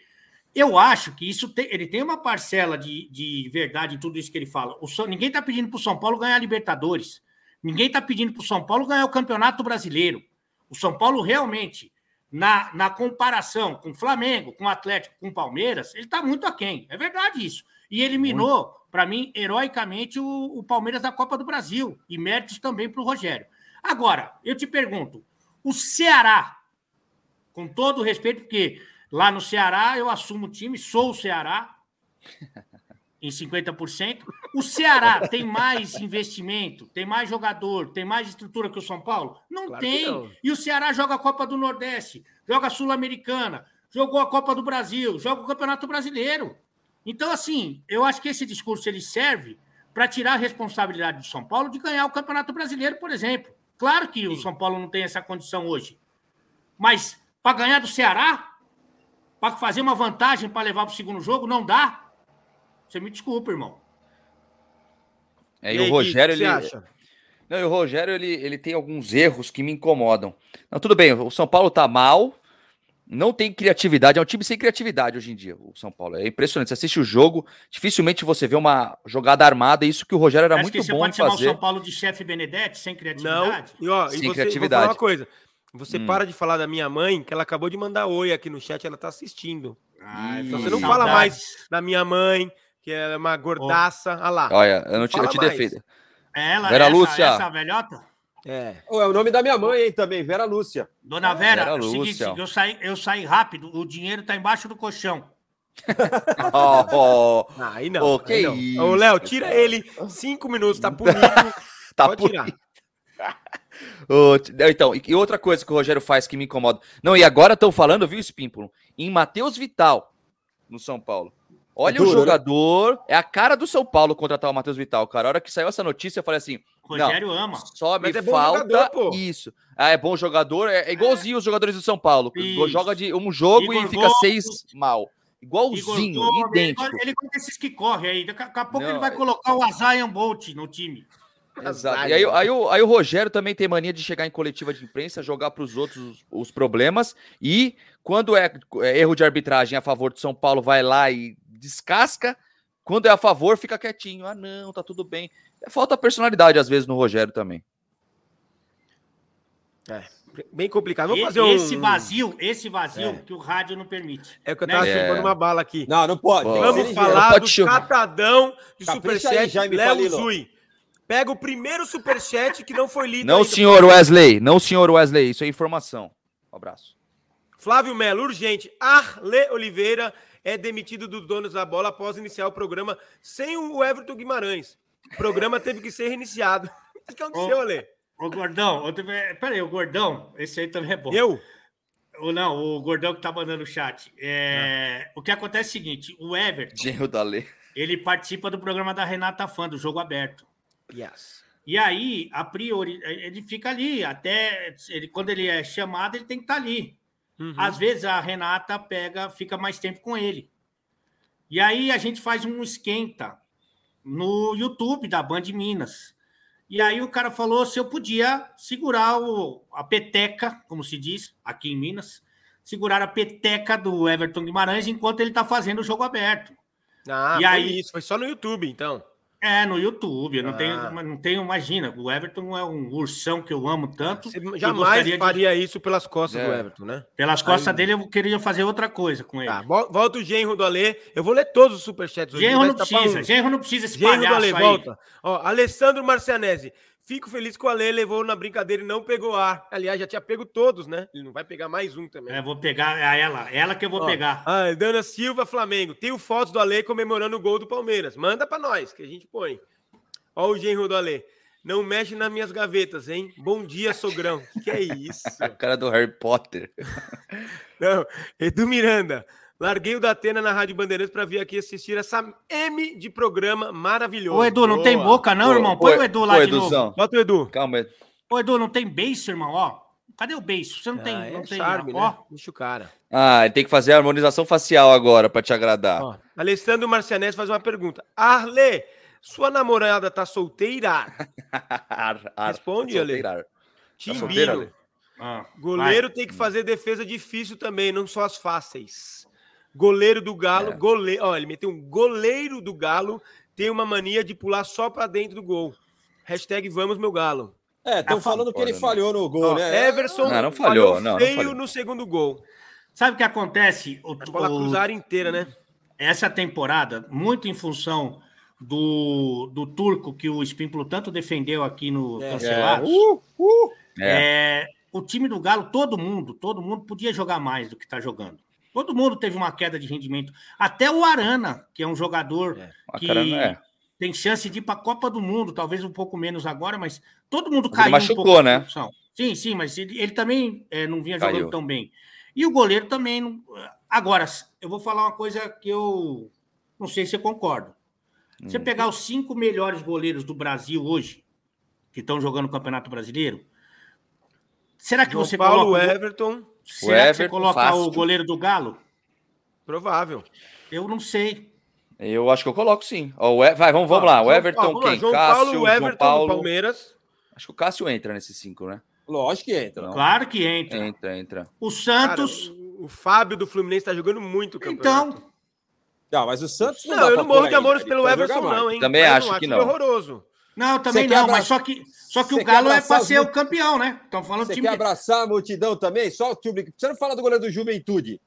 Eu acho que isso tem, ele tem uma parcela de, de verdade em tudo isso que ele fala. O, ninguém está pedindo para o São Paulo ganhar a Libertadores. Ninguém está pedindo para o São Paulo ganhar o Campeonato Brasileiro. O São Paulo realmente na, na comparação com o Flamengo, com o Atlético, com o Palmeiras, ele está muito aquém. É verdade isso. E eliminou, para mim, heroicamente, o, o, Palmeiras da Copa do Brasil. E méritos também para o Rogério. Agora, eu te pergunto: o Ceará, com todo o respeito, porque lá no Ceará eu assumo o time, sou o Ceará. em 50%. O Ceará tem mais investimento, tem mais jogador, tem mais estrutura que o São Paulo? Não claro tem. Não. E o Ceará joga a Copa do Nordeste, joga a Sul-Americana, jogou a Copa do Brasil, joga o Campeonato Brasileiro. Então, assim, eu acho que esse discurso ele serve para tirar a responsabilidade do São Paulo de ganhar o Campeonato Brasileiro, por exemplo. Claro que Sim. o São Paulo não tem essa condição hoje. Mas para ganhar do Ceará, para fazer uma vantagem para levar para o segundo jogo, não dá. Você me desculpa, irmão. É, e, e aí, o Rogério, ele. Acha? Não, e o Rogério, ele, ele tem alguns erros que me incomodam. Não, tudo bem, o São Paulo tá mal, não tem criatividade, é um time sem criatividade hoje em dia, o São Paulo. É impressionante. Você assiste o jogo, dificilmente você vê uma jogada armada, isso que o Rogério era Acho muito bom fazer. Você pode chamar o São Paulo de chefe Benedetti sem criatividade? Não, e, ó, sem e você, criatividade. uma coisa. Você hum. para de falar da minha mãe, que ela acabou de mandar oi aqui no chat, ela tá assistindo. Ai, então você não saudades. fala mais da minha mãe, que é uma gordaça. Olha lá. Olha, eu não te, eu te defendo. É ela, Vera essa, Lúcia. essa velhota? É. Oh, é o nome da minha mãe, hein, também, Vera Lúcia. Dona Vera, Vera é o seguinte, eu saí, eu saí rápido, o dinheiro tá embaixo do colchão. oh, oh. Aí não. Oh, que aí não. Isso, Ô, Léo, tira ele cinco minutos, tá punido. tá Pode punido. tirar. Oh, então, e outra coisa que o Rogério faz que me incomoda. Não, e agora estão falando, viu, Spímpolo? Em Matheus Vital, no São Paulo. Olha é duro, o né? jogador, né? é a cara do São Paulo contratar o Matheus Vital, cara. A hora que saiu essa notícia, eu falei assim: Rogério não, ama. Só me é falta jogador, isso. Ah, é bom jogador, é, é igualzinho é. os jogadores do São Paulo. Isso. Joga de um jogo Igor e fica Gomes. seis mal. Igualzinho, Igor idêntico. Ele, ele com esses que corre aí. Daqui a pouco não, ele vai colocar o Azayan Bolt no time. Exato. E aí, aí, o, aí o Rogério também tem mania de chegar em coletiva de imprensa, jogar para os outros os, os, problemas. E quando é, é, erro de arbitragem a favor de São Paulo, vai lá e descasca. Quando é a favor, fica quietinho. Ah, não, tá tudo bem. É, falta personalidade, às vezes, no Rogério também. É, bem complicado. Vamos fazer um... Esse vazio, esse vazio é. que o rádio não permite. É o que eu tava né? chupando é. uma bala aqui. Não, não pode. Vamos falar pode do catadão de Superchat Léo Zui. Pega o primeiro superchat que não foi lido. Não, senhor Wesley. Não, senhor Wesley. Isso é informação. Um abraço. Flávio Melo, urgente. Arle Oliveira é demitido do Donos da Bola após iniciar o programa sem o Everton Guimarães. O programa teve que ser reiniciado. O que aconteceu, Ale? O Gordão, eu peraí, o Gordão, esse aí também é bom. Eu? O, não, o Gordão que tá mandando o chat. É... Ah. O que acontece é o seguinte: o Everton. Genro da. Ele participa do programa da Renata Fã, do Jogo Aberto. Yes. E aí, a priori, ele fica ali, até ele, quando ele é chamado, ele tem que estar tá ali. Uhum. Às vezes a Renata pega, fica mais tempo com ele. E aí a gente faz um esquenta no YouTube da Band Minas. E aí o cara falou se eu podia segurar o, a peteca, como se diz aqui em Minas, segurar a peteca do Everton Guimarães enquanto ele está fazendo o jogo aberto. Ah, e aí isso, foi só no YouTube, então. É, no YouTube. Eu não, ah. tenho, não tenho, imagina. O Everton é um ursão que eu amo tanto. Você jamais faria de... isso pelas costas é. do Everton, né? Pelas costas Aí... dele, eu queria fazer outra coisa com ele. Tá, volta o Genro do Alê. Eu vou ler todos os superchats. Genro não precisa. Um... Genro não precisa esse Genro do Alê, volta. Ó, Alessandro Marcianese. Fico feliz que o Ale levou na brincadeira e não pegou ar. Aliás, já tinha pego todos, né? Ele não vai pegar mais um também. É, vou pegar é ela. Ela que eu vou Ó, pegar. Ah, Dana Silva, Flamengo. Tenho fotos do Ale comemorando o gol do Palmeiras. Manda para nós, que a gente põe. Ó o genro do Ale. Não mexe nas minhas gavetas, hein? Bom dia, sogrão. Que é isso? A cara do Harry Potter. Não, Edu Miranda. Larguei o da Atena na Rádio Bandeirantes para vir aqui assistir essa M de programa maravilhoso. Ô, Edu, não Boa. tem boca, não, irmão? Põe o Edu lá ô, de Eduzão. novo. Bota o Edu. Calma, Edu. Ô, Edu, não tem beijo, irmão? Ó, cadê o beijo? Você não ah, tem. É não tem charme, né? ó. Deixa o cara. Ah, ele tem que fazer a harmonização facial agora para te agradar. Ó, Alessandro Marcianese faz uma pergunta. Arle, sua namorada tá solteira? ar, ar, Responde, Ale. Tá Timbino. Ah, Goleiro vai. tem que fazer defesa difícil também, não só as fáceis. Goleiro do Galo, é. goleiro, ó, ele meteu um goleiro do Galo, tem uma mania de pular só para dentro do gol. Hashtag vamos meu Galo. É, estão falando que ele né? falhou no gol, ó, né? Everson não, não falhou, falhou não, feio não falhou. no segundo gol. Sabe o que acontece? O, a bola cruzar inteira, né? Essa temporada, muito em função do, do turco que o Espímpolo tanto defendeu aqui no é, Cancelados. É. Uh, uh, é. o time do Galo, todo mundo, todo mundo podia jogar mais do que está jogando. Todo mundo teve uma queda de rendimento. Até o Arana, que é um jogador é, que é. tem chance de ir para a Copa do Mundo, talvez um pouco menos agora, mas todo mundo caiu. Ele machucou, um né? Sim, sim, mas ele, ele também é, não vinha caiu. jogando tão bem. E o goleiro também. Não... Agora, eu vou falar uma coisa que eu Não sei se eu concordo. Você hum. pegar os cinco melhores goleiros do Brasil hoje, que estão jogando o Campeonato Brasileiro, será que João você Paulo, coloca... Everton... Será o Everton, que você coloca fácil. o goleiro do Galo? Provável. Eu não sei. Eu acho que eu coloco sim. O e... Vai, vamos, vamos lá. O Everton, quem? João Cássio, Paulo, Everton João Paulo. Palmeiras. Acho que o Cássio entra nesses cinco, né? Lógico que entra. Não. Claro que entra. Entra, entra. O Santos. Cara, o, Fábio do Fluminense tá jogando muito o campeonato. Então. Não, mas o Santos não. Não, eu não morro de amores pelo Everson, não, hein? Também acho, acho que não. horroroso. Não, também não, mas só que, só que o Galo é para ser o campeão, né? Estão falando Você time... quer abraçar a multidão também? Só o time. Você não fala do goleiro do Juventude?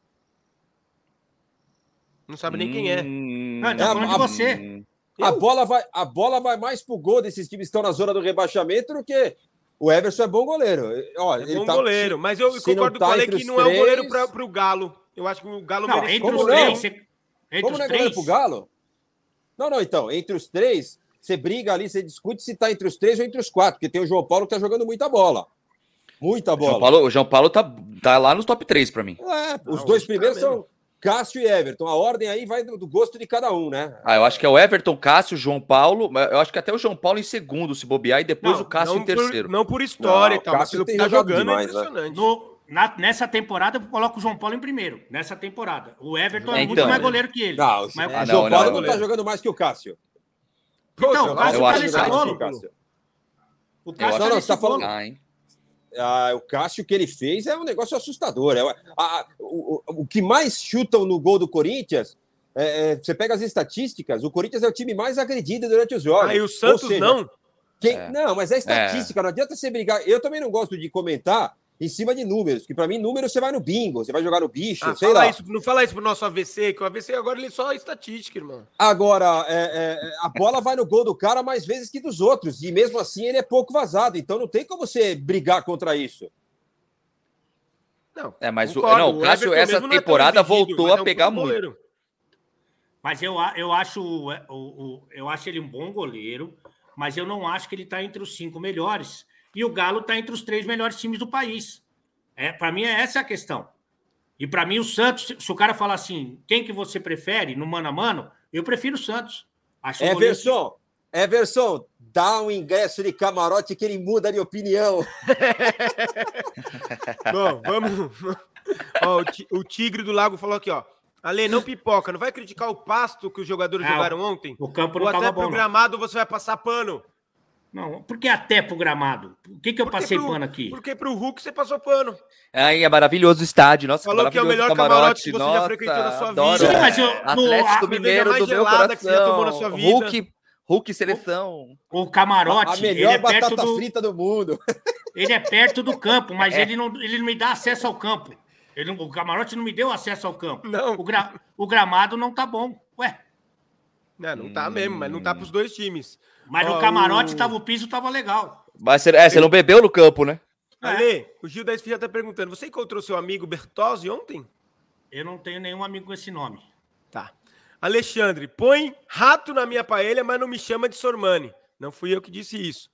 Não sabe nem quem é. Hum, não, tá falando a, de você. A bola, vai, a bola vai mais pro gol desses times que estão na zona do rebaixamento do que. O Everson é bom goleiro. Ó, é bom tá, goleiro, mas eu concordo tá com ele que não é um goleiro para o Galo. Eu acho que o Galo não, merece. Entre os três. Você... Entre Como os não é três? goleiro pro Galo? Não, não, então. Entre os três, você briga ali, você discute se tá entre os três ou entre os quatro, porque tem o João Paulo que tá jogando muita bola. Muita bola. O João Paulo, o João Paulo tá, tá lá nos top 3 para mim. É, os não, dois tá primeiros tá são Cássio e Everton. A ordem aí vai do, do, gosto de cada um, né? Ah, eu acho que é o Everton, Cássio, João Paulo. Eu acho que até o João Paulo em segundo, se bobear, e depois não, o Cássio em terceiro. Por, não por história não, e tal, mas pelo que tá jogando demais, é né? impressionante. Né? No, na, nessa temporada, eu coloco o João Paulo em primeiro. Nessa temporada. O Everton é, então, muito mais goleiro que ele. Não, mas, o João Paulo não, não, tá jogando mais que o Cássio. Então, o Cássio tá nesse bolo. O Cássio tá nesse bolo. Ah, o Cássio que ele fez é um negócio assustador. É, a, o, o, que mais chutam no gol do Corinthians, é, é, você pega as estatísticas, o Corinthians é o time mais agredido durante os jogos. Ah, e o Santos seja, não? Quem, é. Não, mas é estatística, não adianta você brigar. Eu também não gosto de comentar em cima de números, que para mim números você vai no bingo, você vai jogar no bicho, ah, sei lá. Isso, não fala isso pro nosso AVC, que o AVC agora ele só é estatística, irmão. Agora, é, é, a bola vai no gol do cara mais vezes que dos outros, e mesmo assim ele é pouco vazado, então não tem como você brigar contra isso. Não, é, mas concordo, o, não, o Cássio essa é temporada é voltou a é um pegar muito. Goleiro. Mas eu, eu, acho, o, o, eu acho ele um bom goleiro, mas eu não acho que ele está entre os cinco melhores e o Galo está entre os três melhores times do país. É, para mim, é essa a questão. E para mim, o Santos, se o cara falar assim, quem que você prefere no mano a mano, eu prefiro o Santos. Acho Everson, Everson, dá um ingresso de camarote que ele muda de opinião. Bom, vamos. Ó, o Tigre do Lago falou aqui, ó. Ale, não pipoca, não vai criticar o pasto que os jogadores ah, jogaram ontem? O campo não Ou até programado você vai passar pano. Não, por que até pro gramado? Por que, que eu passei pro, pano aqui? Porque pro Hulk você passou pano. Aí é maravilhoso o estádio. Nossa, Falou que é o melhor camarote, camarote que você nossa, já frequentou na sua vida. Sim, mas eu, Atlético no, Mineiro do meu coração. Que você já tomou na sua vida. Hulk, Hulk seleção. O, o camarote, a melhor ele é perto do frita do mundo. Ele é perto do campo, mas é. ele, não, ele não me dá acesso ao campo. Ele, o camarote não me deu acesso ao campo. Não. O, gra, o gramado não tá bom. Ué. Não, não tá mesmo, mas não tá pros dois times. Mas no camarote o... tava o piso, tava legal. Mas é, você não bebeu no campo, né? É. Ale, o Gil da Esfia tá perguntando: você encontrou seu amigo Bertozzi ontem? Eu não tenho nenhum amigo com esse nome. Tá. Alexandre, põe rato na minha paella, mas não me chama de Sormani. Não fui eu que disse isso.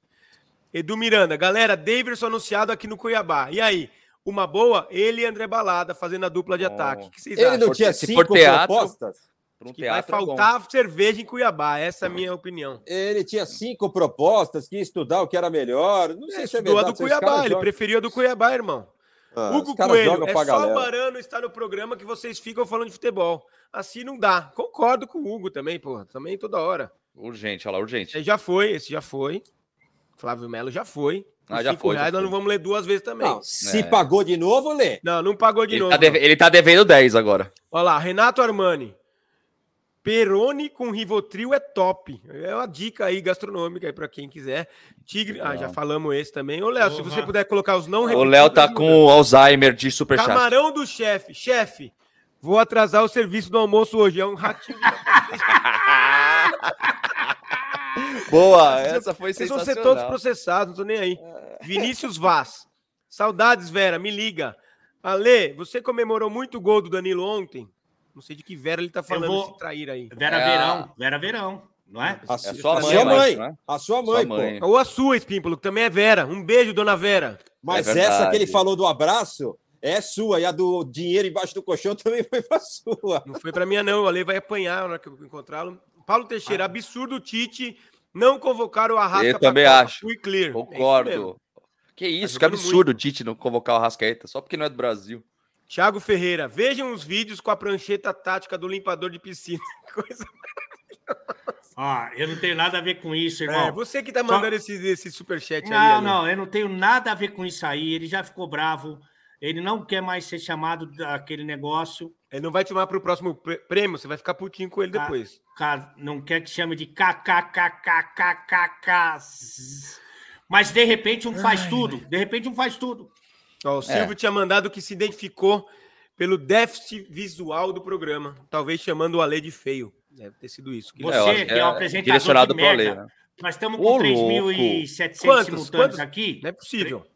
Edu Miranda, galera, Davidson anunciado aqui no Cuiabá. E aí? Uma boa, ele e André Balada fazendo a dupla de oh. ataque. O que vocês ele acham? não tinha cinco propostas? Um que vai faltar bom. cerveja em Cuiabá, essa é a minha opinião. Ele tinha cinco propostas, que ia estudar o que era melhor. Não sei é, se é verdade. do Cuiabá, ele preferiu a do Cuiabá, irmão. Ah, Hugo Coelho, é só galera. o Marano estar no programa que vocês ficam falando de futebol. Assim não dá. Concordo com o Hugo também, porra. Também toda hora. Urgente, olha lá, urgente. Esse já foi, esse já foi. Flávio Melo já foi. Ah, já foi, reais, já nós não vamos ler duas vezes também. Não, se é. pagou de novo, lê. Não, não pagou de ele novo. Tá deve... Ele tá devendo 10 agora. Olha lá, Renato Armani. Peroni com Rivotril é top. É uma dica aí gastronômica aí para quem quiser. Tigre, ah, já falamos esse também. Ô, Léo, se você puder colocar os não O Léo tá com Alzheimer de superchat. Camarão do chefe. Chefe, vou atrasar o serviço do almoço hoje. É um ratinho. Boa, essa foi sensacional. Eles vão ser todos processados, não tô nem aí. Vinícius Vaz. Saudades, Vera, me liga. Ale, você comemorou muito o gol do Danilo ontem? Não sei de que Vera ele tá falando vou... esse trair aí. Vera é Verão, a... Vera Verão, não é? A, é a sua, mãe, mãe. Mas, é? A sua mãe, sua mãe. Ou a sua, Espímpolo, que também é Vera. Um beijo, dona Vera. Mas é essa que ele falou do abraço é sua. E a do dinheiro embaixo do colchão também foi para sua. Não foi para minha, não. O Ale vai apanhar na hora que eu encontrá-lo. Paulo Teixeira, ah. absurdo o Tite não convocar o Arrasca. Eu também acho. Fui clear. Concordo. É que isso, tá que absurdo muito. o Tite não convocar o Arrascaeta, só porque não é do Brasil. Thiago Ferreira, vejam os vídeos com a prancheta tática do limpador de piscina. Coisa ah, eu não tenho nada a ver com isso, irmão. É, você que tá mandando Só... esse, esse superchat não, aí. Não, não, eu não tenho nada a ver com isso aí. Ele já ficou bravo. Ele não quer mais ser chamado daquele negócio. Ele não vai te chamar para o próximo prêmio, você vai ficar putinho com ele depois. Cara, não quer que chame de KKKKKKK. Mas de repente um faz Ai, tudo. De repente um faz tudo. Ó, o Silvio é. tinha mandado que se identificou pelo déficit visual do programa, talvez chamando o Ale de feio. Deve ter sido isso. Que Você, é, que é o apresentador direcionado de merda. Ale, né? Nós estamos com 3.700 simultâneos aqui. Não é possível.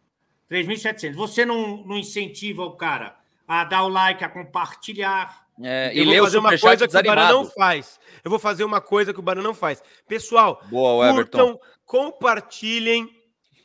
3.700. Você não, não incentiva o cara a dar o like, a compartilhar. É, e ler fazer uma coisa que o Barão não faz. Eu vou fazer uma coisa que o Barão não faz. Pessoal, Boa, curtam, compartilhem.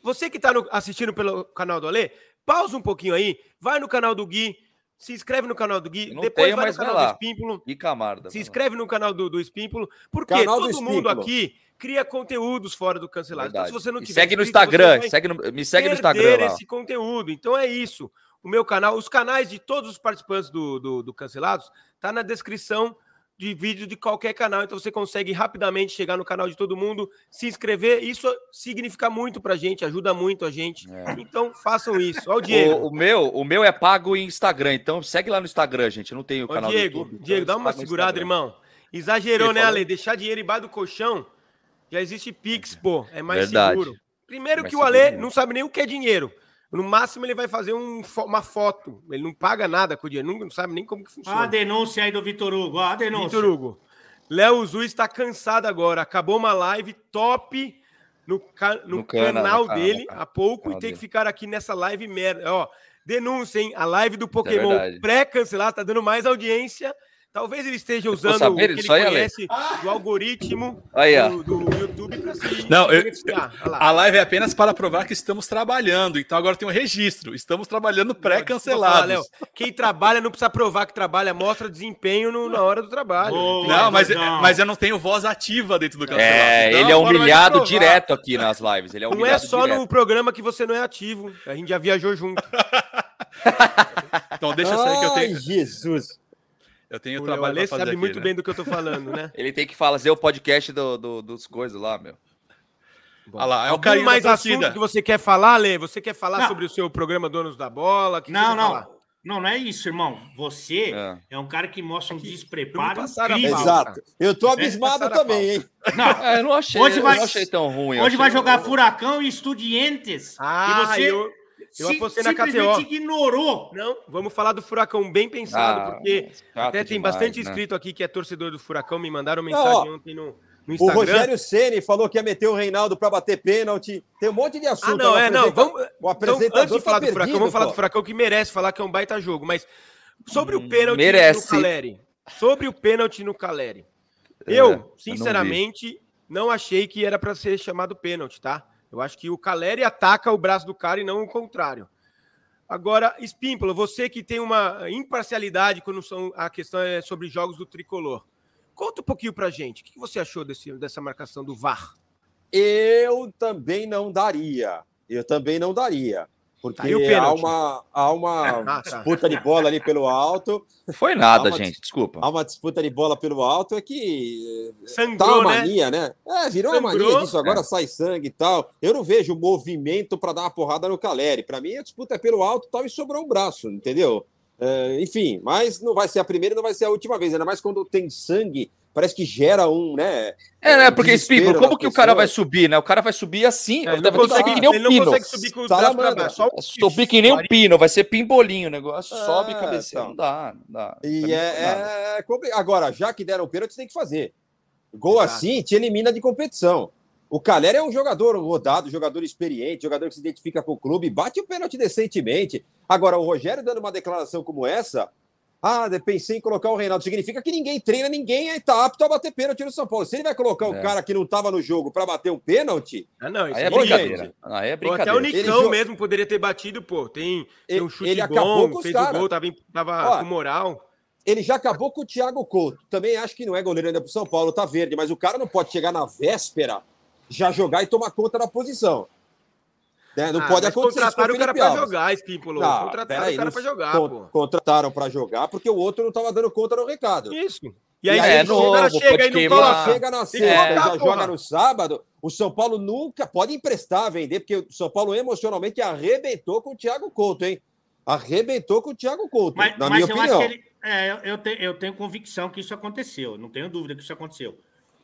Você que está assistindo pelo canal do Ale, pausa um pouquinho aí, vai no canal do Gui, se inscreve no canal do Gui, depois tenho, vai no canal vai do Espímpulo. E Camarda. Se inscreve no canal do, do Espímpulo, porque canal todo mundo aqui cria conteúdos fora do cancelado. Então, se você não tiver segue no Instagram, segue no, me segue no Instagram. esse conteúdo. Então é isso. O meu canal, os canais de todos os participantes do, do, do Cancelados, tá na descrição de vídeo de qualquer canal, então você consegue rapidamente chegar no canal de todo mundo, se inscrever. Isso significa muito pra gente, ajuda muito a gente. É. Então façam isso. Olha o Diego. O, o, meu, o meu é pago em Instagram, então segue lá no Instagram, gente. Não tenho o canal Diego, do YouTube. Diego, então dá uma segurada, irmão. Exagerou, né, Ale? Deixar dinheiro embaixo do colchão. Já existe Pix, pô. É mais Verdade. seguro. Primeiro mais que o Ale não sabe nem o que é dinheiro. No máximo, ele vai fazer um, uma foto. Ele não paga nada com o dinheiro, não, não sabe nem como que funciona. a denúncia aí do Vitor Hugo. a denúncia. Vitor Hugo. Léo Zui está cansado agora. Acabou uma live top no, ca no, no canal, canal dele há pouco e tem que ficar aqui nessa live merda. Ó, denúncia, hein? A live do é Pokémon é pré-cancelar tá dando mais audiência Talvez ele esteja usando o que ele conhece do algoritmo Aí, do, do, Não, eu, a live é apenas para provar que estamos trabalhando. Então agora tem um registro. Estamos trabalhando pré-cancelados. Quem trabalha não precisa provar que trabalha, mostra desempenho no, na hora do trabalho. não, mas, não. mas eu não tenho voz ativa dentro do cancelado. É, então, ele é humilhado direto aqui nas lives. Ele é não é só direto. no programa que você não é ativo. A gente já viajou junto. então deixa eu sair que eu tenho. Ai, Jesus. Eu tenho o trabalho para fazer sabe aqui, muito né? bem do que eu tô falando, né? Ele tem que fazer o podcast do, do dos coisas lá, meu. Bom, lá, é o carinho mais assunto que você quer falar, Lê? Você quer falar não. sobre o seu programa Donos da Bola? Que não, que não. Falar? Não, não é isso, irmão. Você é, é um cara que mostra um despreparo incrível. Exato. Eu tô abismado é, também, hein? Não, é, eu não achei, hoje vai, não achei tão ruim. Hoje vai jogar Furacão e Estudiantes. Ah, e você... Eu... Eu apostei na KTO. ignorou. Não, vamos falar do Furacão bem pensado, ah, porque até tem demais, bastante né? inscrito aqui que é torcedor do Furacão, me mandaram mensagem não, ontem no, no Instagram. O Rogério Ceni falou que ia meter o Reinaldo para bater pênalti. Tem um monte de assunto. Ah, não, é, não, vamos... O apresentador então, antes de falar tá do Furacão, vamos falar do Furacão que merece falar que é um baita jogo, mas sobre o hum, pênalti merece. no Caleri. Sobre o pênalti no Caleri. Eu, é, sinceramente, eu não, não achei que era para ser chamado pênalti, tá? Eu acho que o Caleri ataca o braço do cara e não o contrário. Agora, Espímpola, você que tem uma imparcialidade quando são, a questão é sobre jogos do tricolor. Conta um pouquinho pra gente. O que você achou desse, dessa marcação do VAR? Eu também não daria. Eu também não daria. Porque tá, há uma, há uma ah, tá. disputa de bola ali pelo alto. Não foi nada, gente, desculpa. Há uma disputa de bola pelo alto, é que eh, Sangrou, tá uma né? mania, né? né? É, virou Sangrou, uma mania disso, agora é. sai sangue e tal. Eu não vejo movimento para dar uma porrada no Caleri. Para mim, a disputa é pelo alto tal, e sobrou um braço, entendeu? É, enfim, mas não vai ser a primeira não vai ser a última vez, ainda mais quando tem sangue parece que gera um, né? É, né? Porque, Spico, como que pessoa. o cara vai subir, né? O cara vai subir assim. É, ele não consegue, que nem um pino. consegue subir com os braços pra baixo. Só subir que nem um pino, vai ser pimbolinho o negócio. É, sobe cabeça. Então. Não dá, não dá. E é, é, Agora, já que deram o pênalti, tem que fazer. Gol Exato. assim te elimina de competição. O Calera é um jogador rodado, jogador experiente, jogador que se identifica com o clube, bate o pênalti decentemente. Agora, o Rogério dando uma declaração como essa, Ah, pensei em colocar o Reinaldo. Significa que ninguém treina, ninguém está apto a bater pênalti no São Paulo. Se ele vai colocar é. um cara que não estava no jogo para bater um pênalti. Ah, não, isso aí é brincadeira. Ah, é brincadeira. Até o Nicão ele mesmo poderia ter batido, pô. Tem, tem um chute ele bom, com fez o gol, tava, tava Ó, com moral. Ele já acabou com o Thiago Couto. Também acho que não é goleiro ainda pro São Paulo, tá verde, mas o cara não pode chegar na véspera, já jogar e tomar conta da posição. Né? Não ah, pode acontecer. Contrataram o cara para jogar, Espímpolo. Contrataram aí, o cara para jogar. Con pô. Contrataram para jogar porque o outro não estava dando conta no recado. Isso. E aí, e aí é novo, o cara chega e não coloca. Chega na sexta é, já porra. joga no sábado. O São Paulo nunca pode emprestar, vender, porque o São Paulo emocionalmente arrebentou com o Thiago Couto, hein? Arrebentou com o Thiago Couto, mas, na mas minha opinião. Ele, é, eu, te, eu tenho convicção que isso aconteceu, não tenho dúvida que isso aconteceu.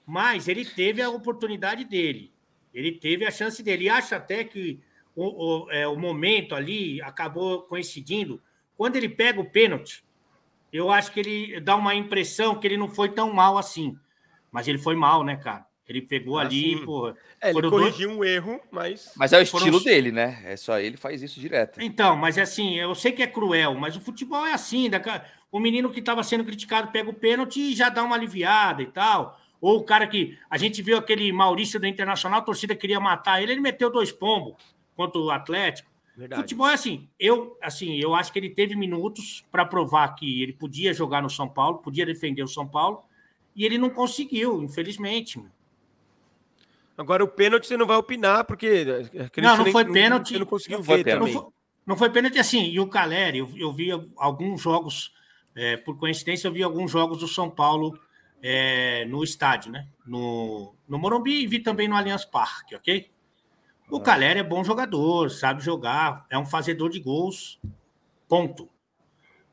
Mas ele teve a oportunidade dele, ele teve a chance dele. E acho até que o, o, é, o momento ali acabou coincidindo. Quando ele pega o pênalti, eu acho que ele dá uma impressão que ele não foi tão mal assim. Mas ele foi mal, né, cara? Ele pegou ah, ali, porra. É, ele corrigiu dois... um erro, mas. Mas é o estilo foram... dele, né? É só ele faz isso direto. Então, mas assim, eu sei que é cruel, mas o futebol é assim. Da... O menino que estava sendo criticado pega o pênalti e já dá uma aliviada e tal. Ou o cara que. A gente viu aquele Maurício do Internacional, a torcida queria matar ele, ele meteu dois pombos contra o Atlético. Verdade. Futebol é assim. Eu, assim, eu acho que ele teve minutos para provar que ele podia jogar no São Paulo, podia defender o São Paulo, e ele não conseguiu, infelizmente. Agora o pênalti você não vai opinar, porque. Não, não foi pênalti. Você não conseguiu não ver também. Não foi, não foi pênalti assim. E o Caleri, eu, eu vi alguns jogos, é, por coincidência, eu vi alguns jogos do São Paulo é, no estádio, né? No, no Morumbi e vi também no Allianz Parque, ok? O Caleri é bom jogador, sabe jogar, é um fazedor de gols. Ponto.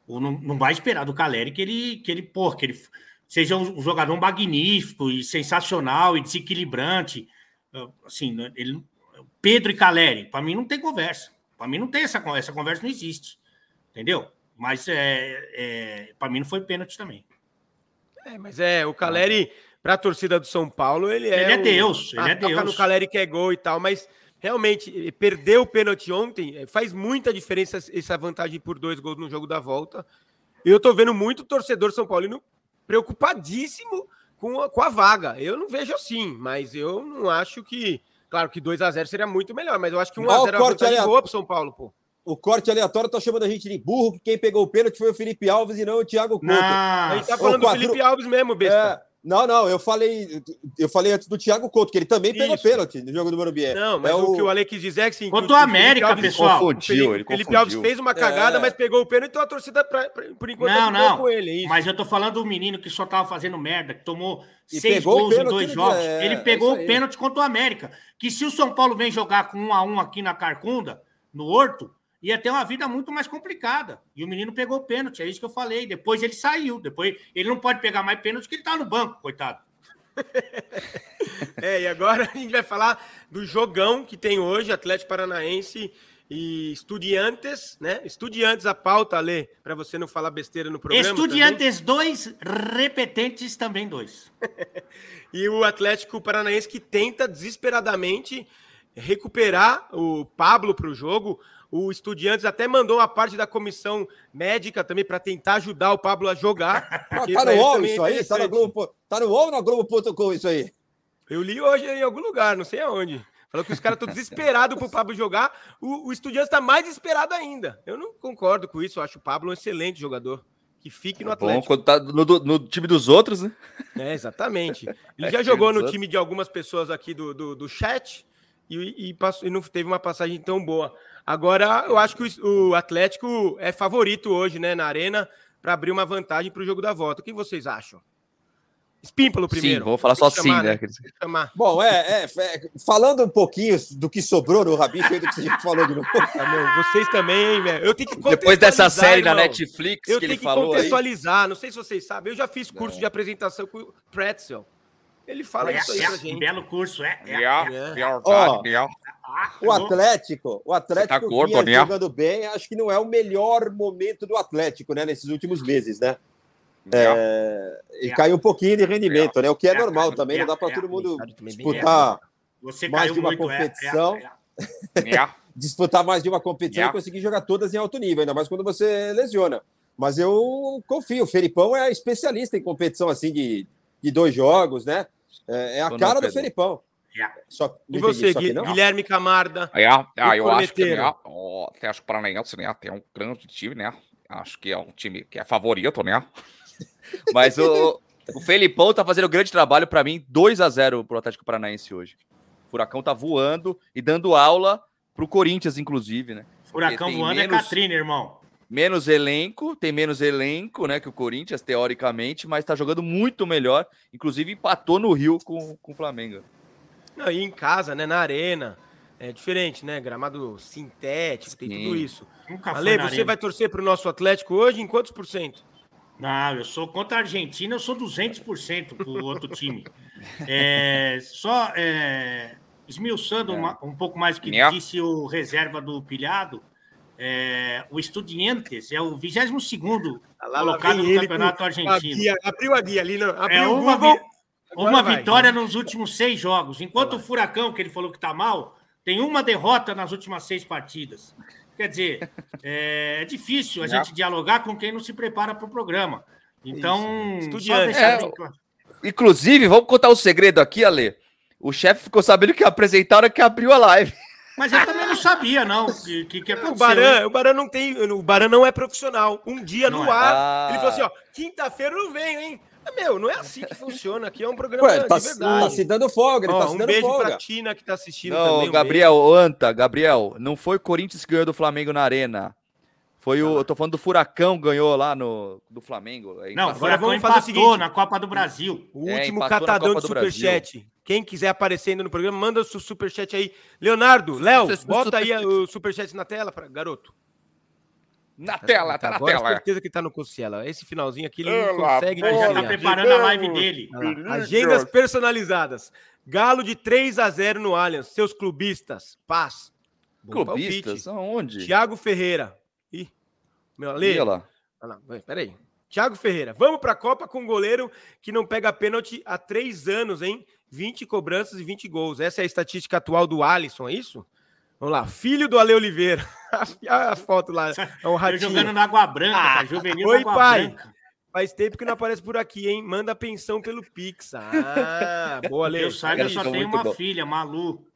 Não, não vai esperar do Caleri que ele, que ele, pô, que ele seja um jogador magnífico e sensacional e desequilibrante. Assim, né, ele, Pedro e Caleri, para mim não tem conversa. Para mim não tem essa conversa, essa conversa não existe. Entendeu? Mas é, é para mim não foi pênalti também. É, mas é, o Caleri, para a torcida do São Paulo, ele é. Ele é Deus, ele é Deus. no Caleri que é gol e tal, mas realmente, perder o pênalti ontem eh, faz muita diferença essa vantagem por dois gols no jogo da volta. Eu tô vendo muito torcedor São Paulino preocupadíssimo com a, com a vaga. Eu não vejo assim, mas eu não acho que. Claro que 2 a 0 seria muito melhor, mas eu acho que 1 a 0 é uma vantagem boa pro São Paulo, pô. O corte aleatório tá chamando a gente de burro, que quem pegou o pênalti foi o Felipe Alves e não o Thiago Couto. A gente tá falando quatro... do Felipe Alves mesmo, besta. É... Não, não, eu falei, eu falei antes do Thiago Couto, que ele também pegou pênalti no jogo do Morumbi. Não, mas é o... o... que o Ale quis dizer é que sim. Quanto o América, Alves, pessoal. Confundiu, ele Felipe Alves fez uma cagada, é... mas pegou o pênalti, então a torcida, pra, pra, por enquanto, não, não. com ele. É mas eu tô falando do menino que só tava fazendo merda, que tomou e seis gols em dois jogos. É... ele pegou é o pênalti contra o América. Que se o São Paulo vem jogar com um a um aqui na Carcunda, no Horto, ia ter uma vida muito mais complicada. E o menino pegou o pênalti, é isso que eu falei. Depois ele saiu. Depois ele não pode pegar mais pênalti porque ele tá no banco, coitado. é, e agora a gente vai falar do jogão que tem hoje, Atlético Paranaense e Estudiantes, né? Estudiantes a pauta, Lê, para você não falar besteira no programa. Estudiantes 2, repetentes também dois. e o Atlético Paranaense que tenta desesperadamente recuperar o Pablo para o jogo. O Estudiantes até mandou uma parte da comissão médica também para tentar ajudar o Pablo a jogar. Ah, tá no UOL isso aí? Tá no, Globo, tá no UOL ou na Globo.com isso aí? Eu li hoje em algum lugar, não sei aonde. Falou que os caras estão desesperados para o Pablo jogar. O, o Estudiantes está mais desesperado ainda. Eu não concordo com isso. Eu acho o Pablo um excelente jogador. Que fique no é Atlético. Bom, quando tá no, no, time dos outros, né? É, exatamente. Ele é, já jogou no time de algumas pessoas aqui do, do, do chat e, e, passou, e não teve uma passagem tão boa. Agora, eu acho que o Atlético é favorito hoje, né, na Arena, para abrir uma vantagem para o jogo da volta. O que vocês acham? Espímpalo primeiro. Sim, vou falar só assim, né? né? Bom, é, é, é, falando um pouquinho do que sobrou no Rabicho, do que você falou de novo. Ah, vocês também, hein, Eu tenho que Depois dessa série irmão. na Netflix eu que ele falou. Eu tenho que contextualizar. Aí. Não sei se vocês sabem. Eu já fiz curso de apresentação com o Pretzel. Ele fala é, isso aí é, pra gente. Belo curso, é. é, é. é. o Atlético, o Atlético tá gordo, né? jogando bem, acho que não é o melhor momento do Atlético, né, nesses últimos meses, né? É, e caiu um pouquinho de rendimento, né? O que é normal também, não dá para todo mundo disputar mais de uma competição. disputar mais de uma competição e conseguir jogar todas em alto nível, ainda mais quando você lesiona. Mas eu confio. O Felipão é especialista em competição assim de, de dois jogos, né? É, é a cara do Felipão. Yeah. Só, e você, Guilherme Camarda? É, ah, eu acho que né, o Atlético Paranaense né, tem um grande time, né? Acho que é um time que é favorito, né? Mas o, o Felipão tá fazendo um grande trabalho para mim, 2 a 0 pro Atlético Paranaense hoje. O Furacão tá voando e dando aula pro Corinthians, inclusive, né? Furacão voando é menos... é Catrina, irmão menos elenco, tem menos elenco, né, que o Corinthians, teoricamente, mas tá jogando muito melhor. Inclusive, empatou no Rio com, com o Flamengo. Aí em casa, né, na arena. É diferente, né? Gramado sintético, Sim. tem tudo isso. Nunca Ale, você arena. vai torcer para o nosso Atlético hoje em quantos por cento? Não, eu sou contra a Argentina, eu sou 200% para o outro time. É, só é, esmiuçando é. uma, um pouco mais o que disse o reserva do Pilhado, é, o Estudiantes é o 22 colocado no Campeonato Argentino. Guia, abriu a guia ali, não, abriu é uma, Google, uma vitória nos últimos seis jogos. Enquanto o Furacão, que ele falou que está mal, tem uma derrota nas últimas seis partidas. Quer dizer, é, é difícil a gente dialogar com quem não se prepara para o programa. Então, Estudiantes. É, inclusive, vamos contar o um segredo aqui, Ale. O chefe ficou sabendo que apresentaram que abriu a live. Mas eu também não sabia, não, que, que, que O Baran, o Baran não tem. O Baran não é profissional. Um dia não no é. ar, ah. ele falou assim: ó, quinta-feira eu não venho, hein? Meu, não é assim que funciona. Aqui é um programa Ué, tá, de verdade. Tá se dando folga, ele ó, tá se um dando beijo folga. pra Tina que tá assistindo não, também. Gabriel, um Anta, Gabriel, não foi o Corinthians que ganhou do Flamengo na Arena. Foi o. Eu tô falando do Furacão ganhou lá no do Flamengo. Não, agora vamos fazer o seguinte: na Copa do Brasil. O é, último catadão de Superchat. Quem quiser aparecer ainda no programa, manda o seu superchat aí. Leonardo, Léo, bota aí o superchat na tela, pra, garoto. Na tela, tá, tá na agora tela. certeza que tá no Cossiela. Esse finalzinho aqui ele não consegue. Já tá preparando a live dele. Agendas personalizadas. Galo de 3 a 0 no Allianz. Seus clubistas. Paz. Bom clubistas? Aonde? Thiago Ferreira. Ih, meu Ale. Olha lá. Olha lá. Peraí. Thiago Ferreira. Vamos pra Copa com um goleiro que não pega pênalti há três anos, hein? 20 cobranças e 20 gols. Essa é a estatística atual do Alisson, é isso? Vamos lá, filho do Ale Oliveira. a foto lá, é um ratinho. jogando na Água Branca, ah, juvenil Oi, pai. Branca. Faz tempo que não aparece por aqui, hein? Manda pensão pelo Pix. Ah, boa, Ale. Eu saiba, só tenho uma bom. filha, Malu.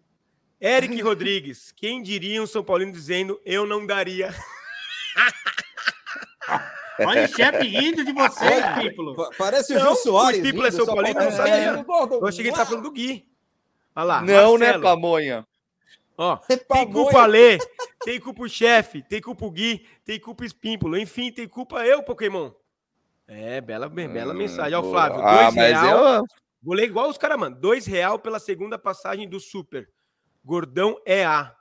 Eric Rodrigues. Quem diria um São Paulino dizendo eu não daria? Olha o chefe rindo de você, Pípolo. Parece o Gil Soares. O é São Paulino, não sabia. Eu achei que ele tá falando do Gui. Olha lá. Não, né, Marcelo. né, Pamonha? Ó, tem culpa a Lê, tem culpa o chefe, tem culpa o Gui, tem culpa o Espímpolo, enfim, tem culpa eu, Pokémon. É, bela, bela hum, mensagem. Ó, Flávio, ah, dois real. Eu... Vou ler igual os caras, mano. Dois real pela segunda passagem do Super. Gordão é A.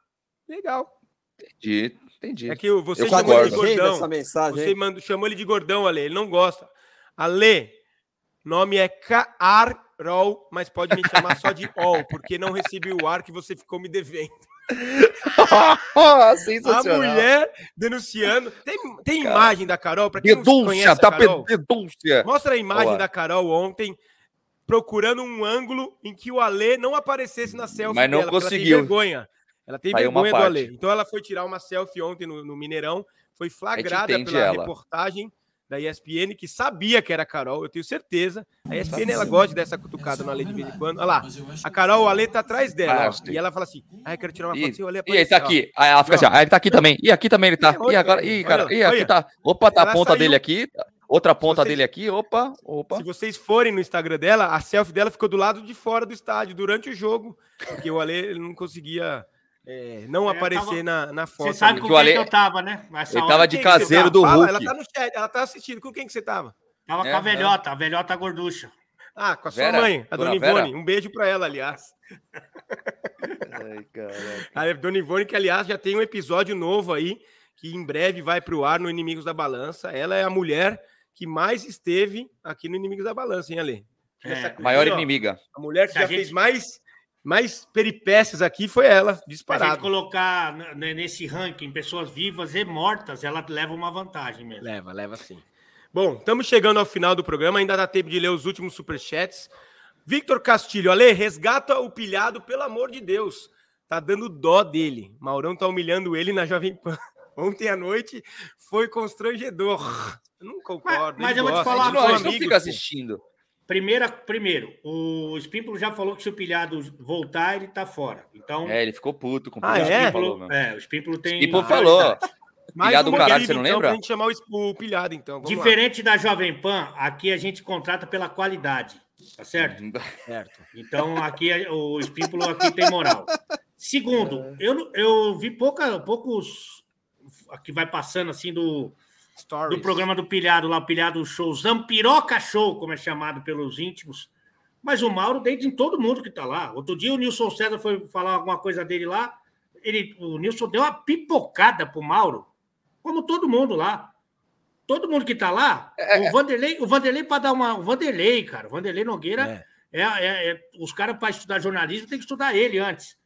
Legal. Entendi, entendi. É que você eu chamou ele de gordão. Essa mensagem, você mandou, chamou ele de gordão, Ale. Ele não gosta. Ale, nome é Carol, mas pode me chamar só de Ol, porque não recebi o ar que você ficou me devendo. a mulher denunciando. Tem, tem imagem da Carol? Para quem denúncia, não conhece tá Carol, denúncia. Mostra a imagem Olá. da Carol ontem procurando um ângulo em que o Ale não aparecesse na selfie Mas não dela, conseguiu. Ela tem vergonha. Ela tem Saiu vergonha do Ale. Então ela foi tirar uma selfie ontem no, no Mineirão, foi flagrada pela ela. reportagem da ESPN, que sabia que era a Carol, eu tenho certeza. A ESPN ela gosta dessa cutucada no Ale de vez em quando. Olha lá, a Carol, o Ale tá atrás dela. Ah, e ela fala assim: ah, eu quero tirar uma foto. E, assim, e ele tá aqui. Aí ela fica assim: ah, ele tá aqui também. E aqui também ele tá. E agora, e cara, e aqui tá. Opa, tá a ponta saiu... dele aqui. Outra ponta vocês, dele aqui, opa, opa. Se vocês forem no Instagram dela, a selfie dela ficou do lado de fora do estádio durante o jogo, porque o Ale não conseguia é, não é, aparecer tava... na, na foto. Você sabe com quem Ale... que eu tava, né? Essa ele tava de caseiro do Hulk. Ela tá no chat, ela tá assistindo. Com quem que você tava? Tava é, com a velhota, a velhota gorducha. Ah, com a sua Vera, mãe, a Dona Ivone. Um beijo para ela, aliás. Ai, a Dona Ivone, que aliás já tem um episódio novo aí, que em breve vai para o ar no Inimigos da Balança. Ela é a mulher que mais esteve aqui no Inimigos da Balança, hein, Ale? É, maior inimiga. A mulher que já gente... fez mais mais peripécias aqui foi ela, disparada. Se a gente colocar nesse ranking pessoas vivas e mortas, ela leva uma vantagem mesmo. Leva, leva sim. Bom, estamos chegando ao final do programa, ainda dá tempo de ler os últimos superchats. Victor Castilho, Ale, resgata o pilhado, pelo amor de Deus. Tá dando dó dele. Maurão tá humilhando ele na Jovem Pan. Ontem à noite foi constrangedor. não concordo. Mas, mas eu vou te falar, não, a gente não fica assistindo. Primeira, primeiro, o Espímpolo já falou que se o pilhado voltar, ele tá fora. Então. É, ele ficou puto com o ah, é? Falou, é, o Espímpolo tem. Espímpolo falou. pilhado do caralho, você não então, lembra? Chamar o pilhado, então. Vamos Diferente lá. da Jovem Pan, aqui a gente contrata pela qualidade. Tá certo? certo. Então aqui o Espímpolo aqui tem moral. Segundo, eu, eu vi pouca, poucos que vai passando assim do Stories. do programa do Pilhado lá, o Pilhado Show, Zampiroca Show, como é chamado pelos íntimos. Mas o Mauro deita em todo mundo que tá lá. Outro dia o Nilson César foi falar alguma coisa dele lá. Ele, o Nilson deu uma pipocada pro Mauro, como todo mundo lá. Todo mundo que tá lá, é, o é. Vanderlei, o Vanderlei para dar uma. O Vanderlei, cara, o Vanderlei Nogueira, é. é, é, é os caras para estudar jornalismo tem que estudar ele antes.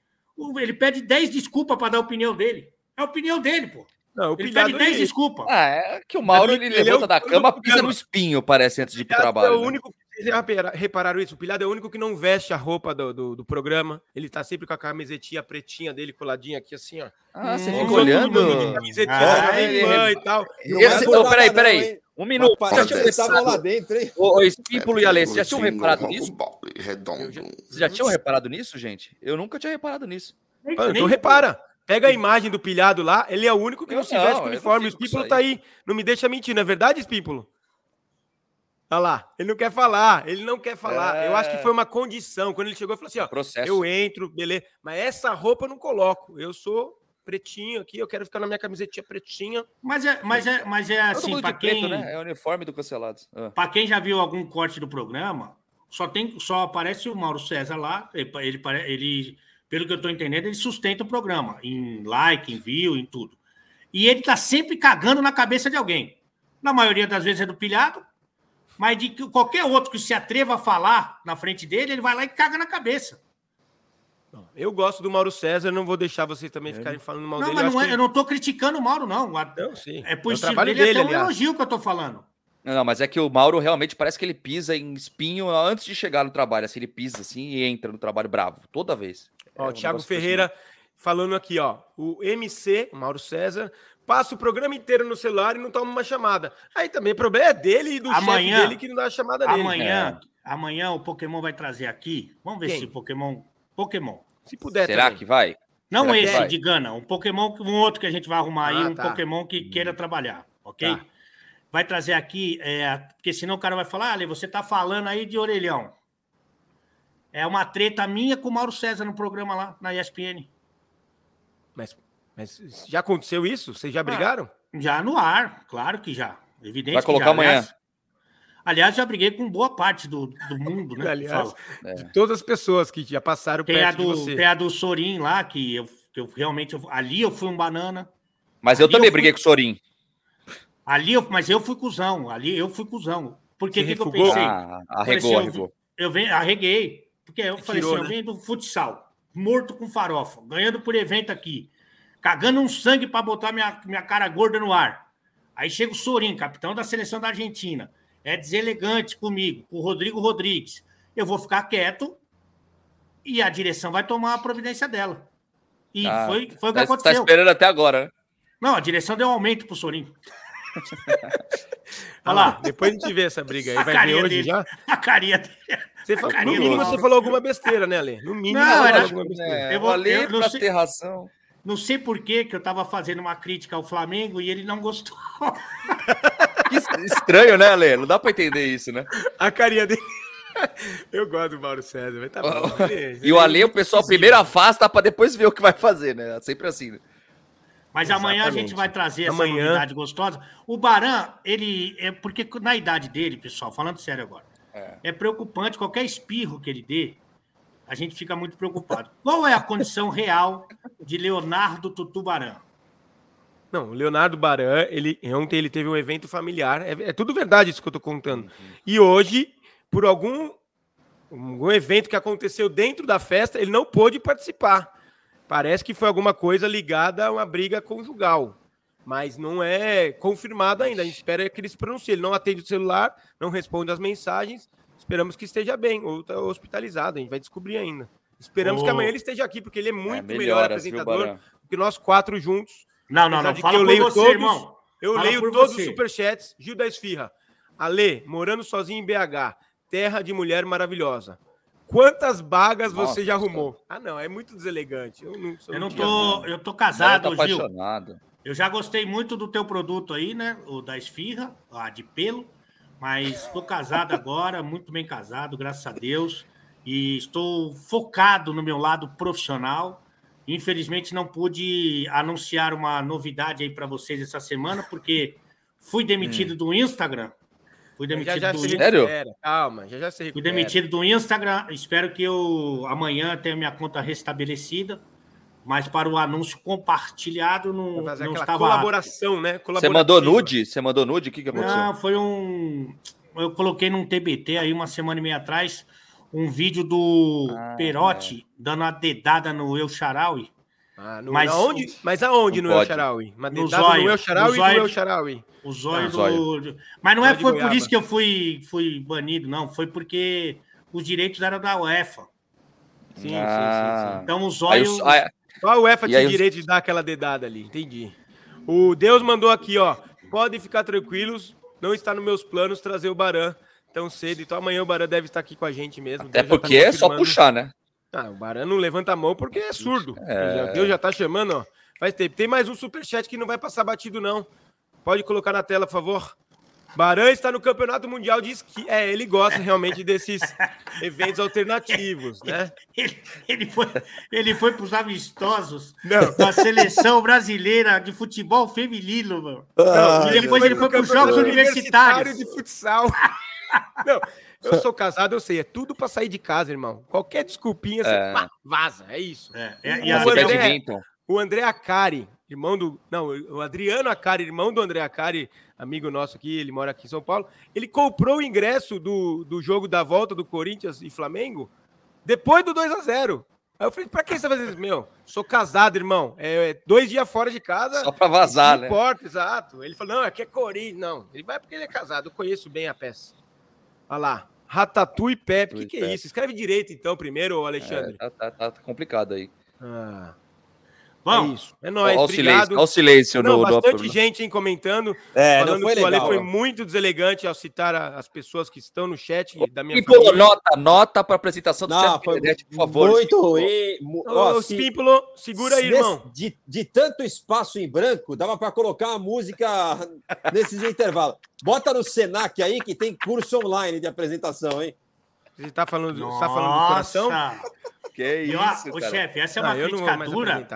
Ele pede 10 desculpas para dar a opinião dele. É a opinião dele, pô. Não, ele pede 10 ele... desculpas. Ah, é que o Mauro ele, ele levanta é da cama, pisa no espinho, parece, antes de ir pro trabalho. É o né? único. Vocês repararam isso? O Pilhado é o único que não veste a roupa do, do, do, programa. Ele tá sempre com a camisetinha pretinha dele coladinha aqui, assim, ó. Ah, você hum, fica olhando? Camisetinha ah, é, e tal. Esse, oh, peraí, peraí. Um minuto. Você já tinha lá dentro, hein? Ô, Espípulo e Ale, você já tinham reparado nisso? Vocês já tinham reparado nisso, gente? Eu nunca tinha reparado nisso. Então repara. Pega a imagem do pilhado lá, ele é o único que não, não se veste com uniforme. O Espímpolo tá aí. Não me deixa mentir, não é verdade, Espímpolo? Olha lá, ele não quer falar, ele não quer falar. É... Eu acho que foi uma condição. Quando ele chegou, ele falou assim: ó, Processo. eu entro, beleza, mas essa roupa eu não coloco. Eu sou pretinho aqui, eu quero ficar na minha camisetinha pretinha. Mas é, mas é, mas é assim, para quem. Preto, né? É o uniforme do Cancelados. Ah. Para quem já viu algum corte do programa, só tem, só aparece o Mauro César lá. Ele, ele, ele pelo que eu estou entendendo, ele sustenta o programa, em like, em view, em tudo. E ele está sempre cagando na cabeça de alguém. Na maioria das vezes é do pilhado, mas de qualquer outro que se atreva a falar na frente dele, ele vai lá e caga na cabeça. Eu gosto do Mauro César, não vou deixar vocês também é. ficarem falando mal não, dele. Mas não é, eu não estou criticando o Mauro, não. Não, sim. É por é estilo dele, dele, é um elogio que eu estou falando. Não, mas é que o Mauro realmente parece que ele pisa em espinho antes de chegar no trabalho. Assim, ele pisa assim e entra no trabalho bravo, toda vez. Ó, é, o Thiago Ferreira falando aqui, ó. O MC, o Mauro César, passa o programa inteiro no celular e não toma uma chamada. Aí também o problema é dele e do amanhã, chefe dele que não dá a chamada dele. Amanhã, é. amanhã o Pokémon vai trazer aqui. Vamos ver Quem? se o Pokémon. Pokémon. Se puder. Será também. que vai? Não Será esse de Gana, um Pokémon, um outro que a gente vai arrumar ah, aí, um tá. Pokémon que queira trabalhar, ok? Tá. Vai trazer aqui, é, porque senão o cara vai falar, ah, você tá falando aí de orelhão. É uma treta minha com o Mauro César no programa lá, na ESPN. Mas, mas já aconteceu isso? Vocês já ah, brigaram? Ah, já no ar, claro que já. Evidente Vai colocar já, amanhã. Aliás, aliás, já briguei com boa parte do, do mundo, né? aliás, é. de todas as pessoas que já passaram tem perto a do, de você. Tem a do Sorin lá, que eu, que eu realmente... Eu, ali eu fui um banana. Mas eu também eu fui, briguei com o Sorin. Ali, eu, mas eu fui cuzão. Ali eu fui cuzão. Porque o que, que, eu pensei? Ah, arregou, assim, arregou. Eu, eu arreguei. Porque eu falei Tirou, assim, né? eu venho do futsal, morto com farofa, ganhando por evento aqui, cagando um sangue para botar minha, minha cara gorda no ar. Aí chega o Sorin, capitão da seleção da Argentina. É deselegante comigo, com o Rodrigo Rodrigues. Eu vou ficar quieto e a direção vai tomar a providência dela. E ah, foi, foi o que tá, aconteceu. Tá esperando até agora, né? Não, a direção deu um aumento pro Sorin. Olha lá, depois a gente vê essa briga aí. A vai ver hoje dele. já? A carinha dele. Você fala, no mínimo você falou alguma besteira, né, Ale? No mínimo não, você era, alguma besteira. É, eu vou ler para ter razão. Não sei por que que eu estava fazendo uma crítica ao Flamengo e ele não gostou. Que estranho, né, Ale? Não dá para entender isso, né? A carinha dele. Eu gosto do Mauro César, mas tá bom. e o Ale, o pessoal primeiro afasta para depois ver o que vai fazer, né? É sempre assim. Né? Mas Exatamente. amanhã a gente vai trazer essa amanhã... novidade gostosa. O Baran, ele. É porque na idade dele, pessoal, falando sério agora, é. é preocupante qualquer espirro que ele dê a gente fica muito preocupado. Qual é a condição real de Leonardo Tutubarã? Não, o Leonardo Baran, ele, ontem ele teve um evento familiar. É, é tudo verdade isso que eu estou contando. Uhum. E hoje, por algum, algum evento que aconteceu dentro da festa, ele não pôde participar. Parece que foi alguma coisa ligada a uma briga conjugal. Mas não é confirmado ainda. A gente espera que ele se pronuncie. Ele não atende o celular, não responde as mensagens Esperamos que esteja bem, ou está hospitalizado, a gente vai descobrir ainda. Esperamos oh. que amanhã ele esteja aqui, porque ele é muito é, melhor apresentador do que nós quatro juntos. Não, não, não. Fala eu leio você, todos, irmão. Eu Fala leio todos você. os superchats. Gil da Esfirra. Ale, morando sozinho em BH. Terra de mulher maravilhosa. Quantas bagas Nossa, você já arrumou? Cara. Ah, não, é muito deselegante. Eu não, eu não tô, eu tô casado, tá Gil. Eu já gostei muito do teu produto aí, né? O da esfirra, a de pelo. Mas estou casado agora, muito bem casado, graças a Deus. E estou focado no meu lado profissional. Infelizmente não pude anunciar uma novidade aí para vocês essa semana, porque fui demitido hum. do Instagram Fui demitido já, já do Sério? Calma, já já se Fui demitido do Instagram. Espero que eu amanhã tenha minha conta restabelecida. Mas para o anúncio compartilhado não, não estava. Colaboração, né? Você mandou nude? Você mandou nude? O que, que aconteceu? Não, foi um. Eu coloquei num TBT aí uma semana e meia atrás um vídeo do ah, Perotti é. dando uma dedada no Eu Charaui. Ah, no, mas, aonde, mas aonde no El Sharawi? No zóio. No El Sharawi e no El Sharawi. O zóio ah, do... Mas não é foi por isso que eu fui, fui banido, não. Foi porque os direitos eram da UEFA. Sim, ah. sim, sim, sim, Então o zóio... Só a UEFA tinha direito de dar aquela dedada ali, entendi. O Deus mandou aqui, ó. Podem ficar tranquilos, não está nos meus planos trazer o Baran tão cedo. Então amanhã o Baran deve estar aqui com a gente mesmo. Até Deus tá porque tá é só puxar, né? Ah, o Baran não levanta a mão porque é surdo. É... Deus já tá chamando, ó. Faz tempo. Tem mais um superchat que não vai passar batido, não. Pode colocar na tela, por favor. Baran está no Campeonato Mundial diz que é, ele gosta realmente desses eventos alternativos, né? Ele, ele foi, ele foi para os amistosos Não. da seleção brasileira de futebol feminino, mano. Ah, e depois ele foi, para os Jogos Universitários de futsal. Não, eu sou casado, eu sei, é tudo para sair de casa, irmão. Qualquer desculpinha, você é. pá, vaza, é isso. É, é, e o, André, o André Acari, irmão do. Não, o Adriano Acari, irmão do André Acari, amigo nosso aqui, ele mora aqui em São Paulo. Ele comprou o ingresso do, do jogo da volta do Corinthians e Flamengo depois do 2 a 0 Aí eu falei, pra que você vai fazer isso? Meu, sou casado, irmão. É, é dois dias fora de casa. Só pra vazar, não né? Não importa, exato. Ele falou, não, aqui é Corinthians. Não, ele vai porque ele é casado. Eu conheço bem a peça. Olha lá. Ratatouille Pepe. O que, que é isso? Escreve direito, então, primeiro, Alexandre. É, tá, tá, tá, complicado aí. Ah. Bom, é isso. É nóis. Olha o silêncio, olha o silêncio Não, no, bastante no... gente hein, comentando. É, falando foi que o Ale foi muito deselegante ao citar a, as pessoas que estão no chat da minha Pimpolo, família. nota, nota para apresentação do Não, foi por favor. Muito ruim. Ô, se, segura aí, irmão. De, de tanto espaço em branco, dava para colocar uma música nesses intervalos. Bota no Senac aí que tem curso online de apresentação, hein? Você tá falando, você tá falando do coração? Que isso, Ô, chefe, essa é uma ah, crítica dura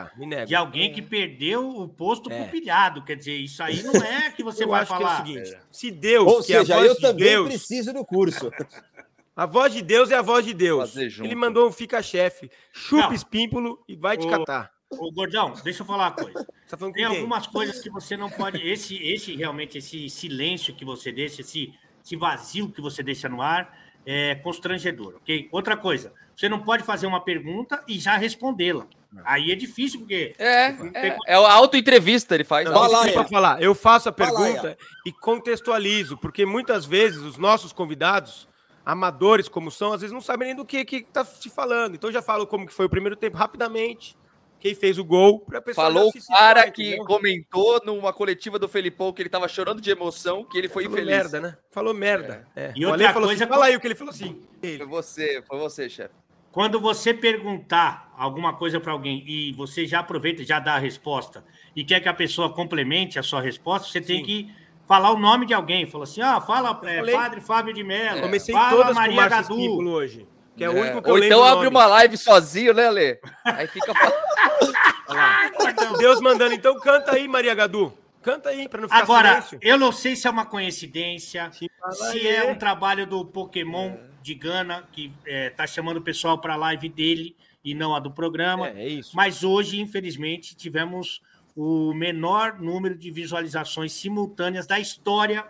de alguém é. que perdeu o posto é. pro pilhado. Quer dizer, isso aí não é que você vai falar. Que é o seguinte, se Deus, Ou seja, eu também Deus, preciso do curso. A voz de Deus é a voz de Deus. Ele mandou um fica-chefe. Chupa espímpulo e vai te catar. Ô, Gordão, deixa eu falar uma coisa. Tá Tem algumas coisas que você não pode. Esse, esse realmente, esse silêncio que você deixa, esse, esse vazio que você deixa no ar, é constrangedor, ok? Outra coisa, você não pode fazer uma pergunta e já respondê-la. Aí é difícil, porque. É, é, é a autoentrevista, ele faz. É. falar. Eu faço a pergunta lá, e contextualizo, porque muitas vezes os nossos convidados, amadores como são, às vezes não sabem nem do que está se falando. Então já falo como que foi o primeiro tempo rapidamente quem fez o gol para pessoa Falou o cara que entendeu? comentou numa coletiva do Felipão que ele tava chorando de emoção, que ele foi falou infeliz. merda, né? Falou merda. É. É. E outra falou coisa, assim, fala aí o que ele falou assim. Foi você, foi você, chefe. Quando você perguntar alguma coisa para alguém e você já aproveita e já dá a resposta e quer que a pessoa complemente a sua resposta, você Sim. tem que falar o nome de alguém. Falou assim: ah, fala é, Padre Fábio de Mello. Comecei fala todas Maria Gadu. hoje. Que é, o único que Ou então abre uma live sozinho, né, Lê? Aí fica. Deus mandando, então canta aí, Maria Gadu. Canta aí, para não ficar Agora, silêncio. eu não sei se é uma coincidência, se é um trabalho do Pokémon de Gana, que é, tá chamando o pessoal para a live dele e não a do programa. É, é isso. Mas hoje, infelizmente, tivemos o menor número de visualizações simultâneas da história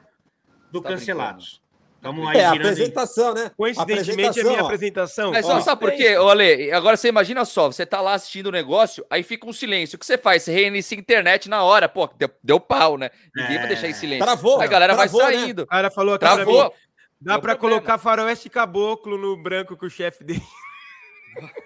do tá Cancelados. Vamos lá, é, a apresentação, né? Coincidentemente, é a minha ó. apresentação. Mas ó, sabe por quê, Ale? Agora você imagina só, você tá lá assistindo o negócio, aí fica um silêncio. O que você faz? Você reinicia a internet na hora. Pô, deu, deu pau, né? Ninguém é. vai deixar em silêncio. Travou. Aí a galera travou, vai né? saindo. Né? O cara falou aqui Travou. pra mim, dá pra colocar faroeste caboclo no branco com o chefe dele.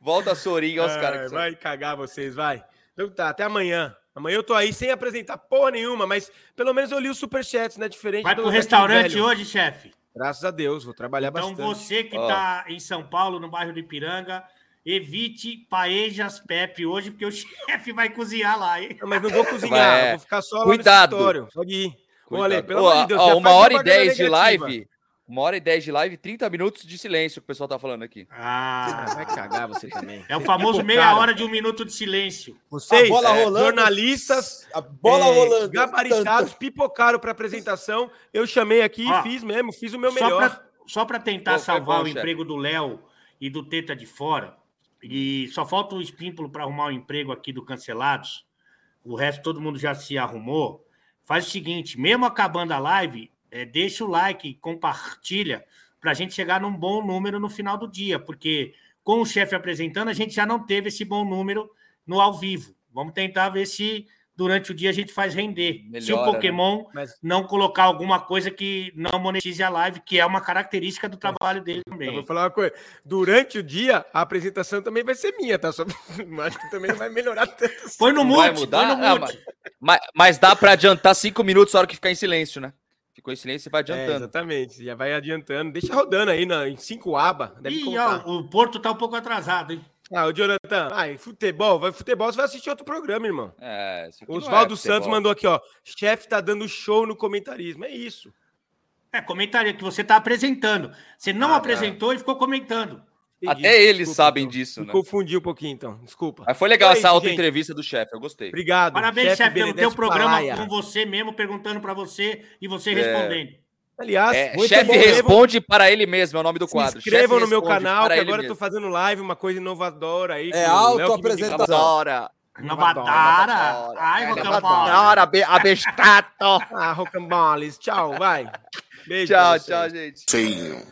Volta a Sorinha, os caras. Vai cagar vocês, vai. Então tá, até amanhã. Amanhã eu tô aí sem apresentar porra nenhuma, mas pelo menos eu li os superchats, né? Diferente Vai pro restaurante hoje, chefe? Graças a Deus, vou trabalhar então, bastante. Então você que oh. tá em São Paulo, no bairro do Ipiranga, evite paejas Pepe hoje, porque o chefe vai cozinhar lá, hein? Não, mas não vou cozinhar, vou ficar só lá Cuidado. no escritório. Pode ir. Olha, pelo amor de Deus, ó, uma hora e dez de live. Uma hora e dez de live, 30 minutos de silêncio, que o pessoal tá falando aqui. Ah, vai cagar você também. É o famoso meia hora de um minuto de silêncio. Vocês, bola é, rolando, jornalistas, a bola é, rolando, gabaritados, tanto. pipocaram para apresentação. Eu chamei aqui e fiz mesmo, fiz o meu melhor. Só para tentar Pô, salvar bom, o chefe. emprego do Léo e do Teta de fora, e só falta o espímpulo para arrumar o emprego aqui do Cancelados. O resto todo mundo já se arrumou. Faz o seguinte, mesmo acabando a live, é, deixa o like, compartilha, para a gente chegar num bom número no final do dia, porque com o chefe apresentando, a gente já não teve esse bom número no ao vivo. Vamos tentar ver se durante o dia a gente faz render. Melhora, se o né? Pokémon né? Mas... não colocar alguma coisa que não monetize a live, que é uma característica do trabalho dele também. Eu vou falar uma coisa. Durante o dia, a apresentação também vai ser minha, tá? Só... Acho que também não vai melhorar tanto. Põe no mute, põe no ah, mute. mas, mas, dá para adiantar cinco minutos na hora que ficar em silêncio, né? Silêncio e vai é, adiantando. É, exatamente, já vai adiantando. Deixa rodando aí na, em cinco abas. Ih, ó, o Porto tá um pouco atrasado, hein? Ah, o Jonathan, ai, futebol, vai futebol, você vai assistir outro programa, irmão. É, Oswaldo é Santos mandou aqui, ó. Chefe tá dando show no comentarismo. É isso. É, comentário que você tá apresentando. Você não ah, apresentou e ficou comentando. Entendi. Até eles Desculpa, sabem então. disso, né? Confundi um pouquinho, então. Desculpa. Mas foi legal essa auto-entrevista do chefe, eu gostei. Obrigado. Parabéns, chefe, pelo teu programa com você mesmo, perguntando para você e você é... respondendo. Aliás, é, chefe responde para ele mesmo, é o nome do quadro. Se inscrevam no meu canal, que agora eu tô fazendo live, uma coisa inovadora aí. É auto-apresentação. Inovadora. Ai, Rocambole. Abestato. Ah, Rocamboles. Tchau, vai. Beijo. Tchau, tchau, gente. Sim.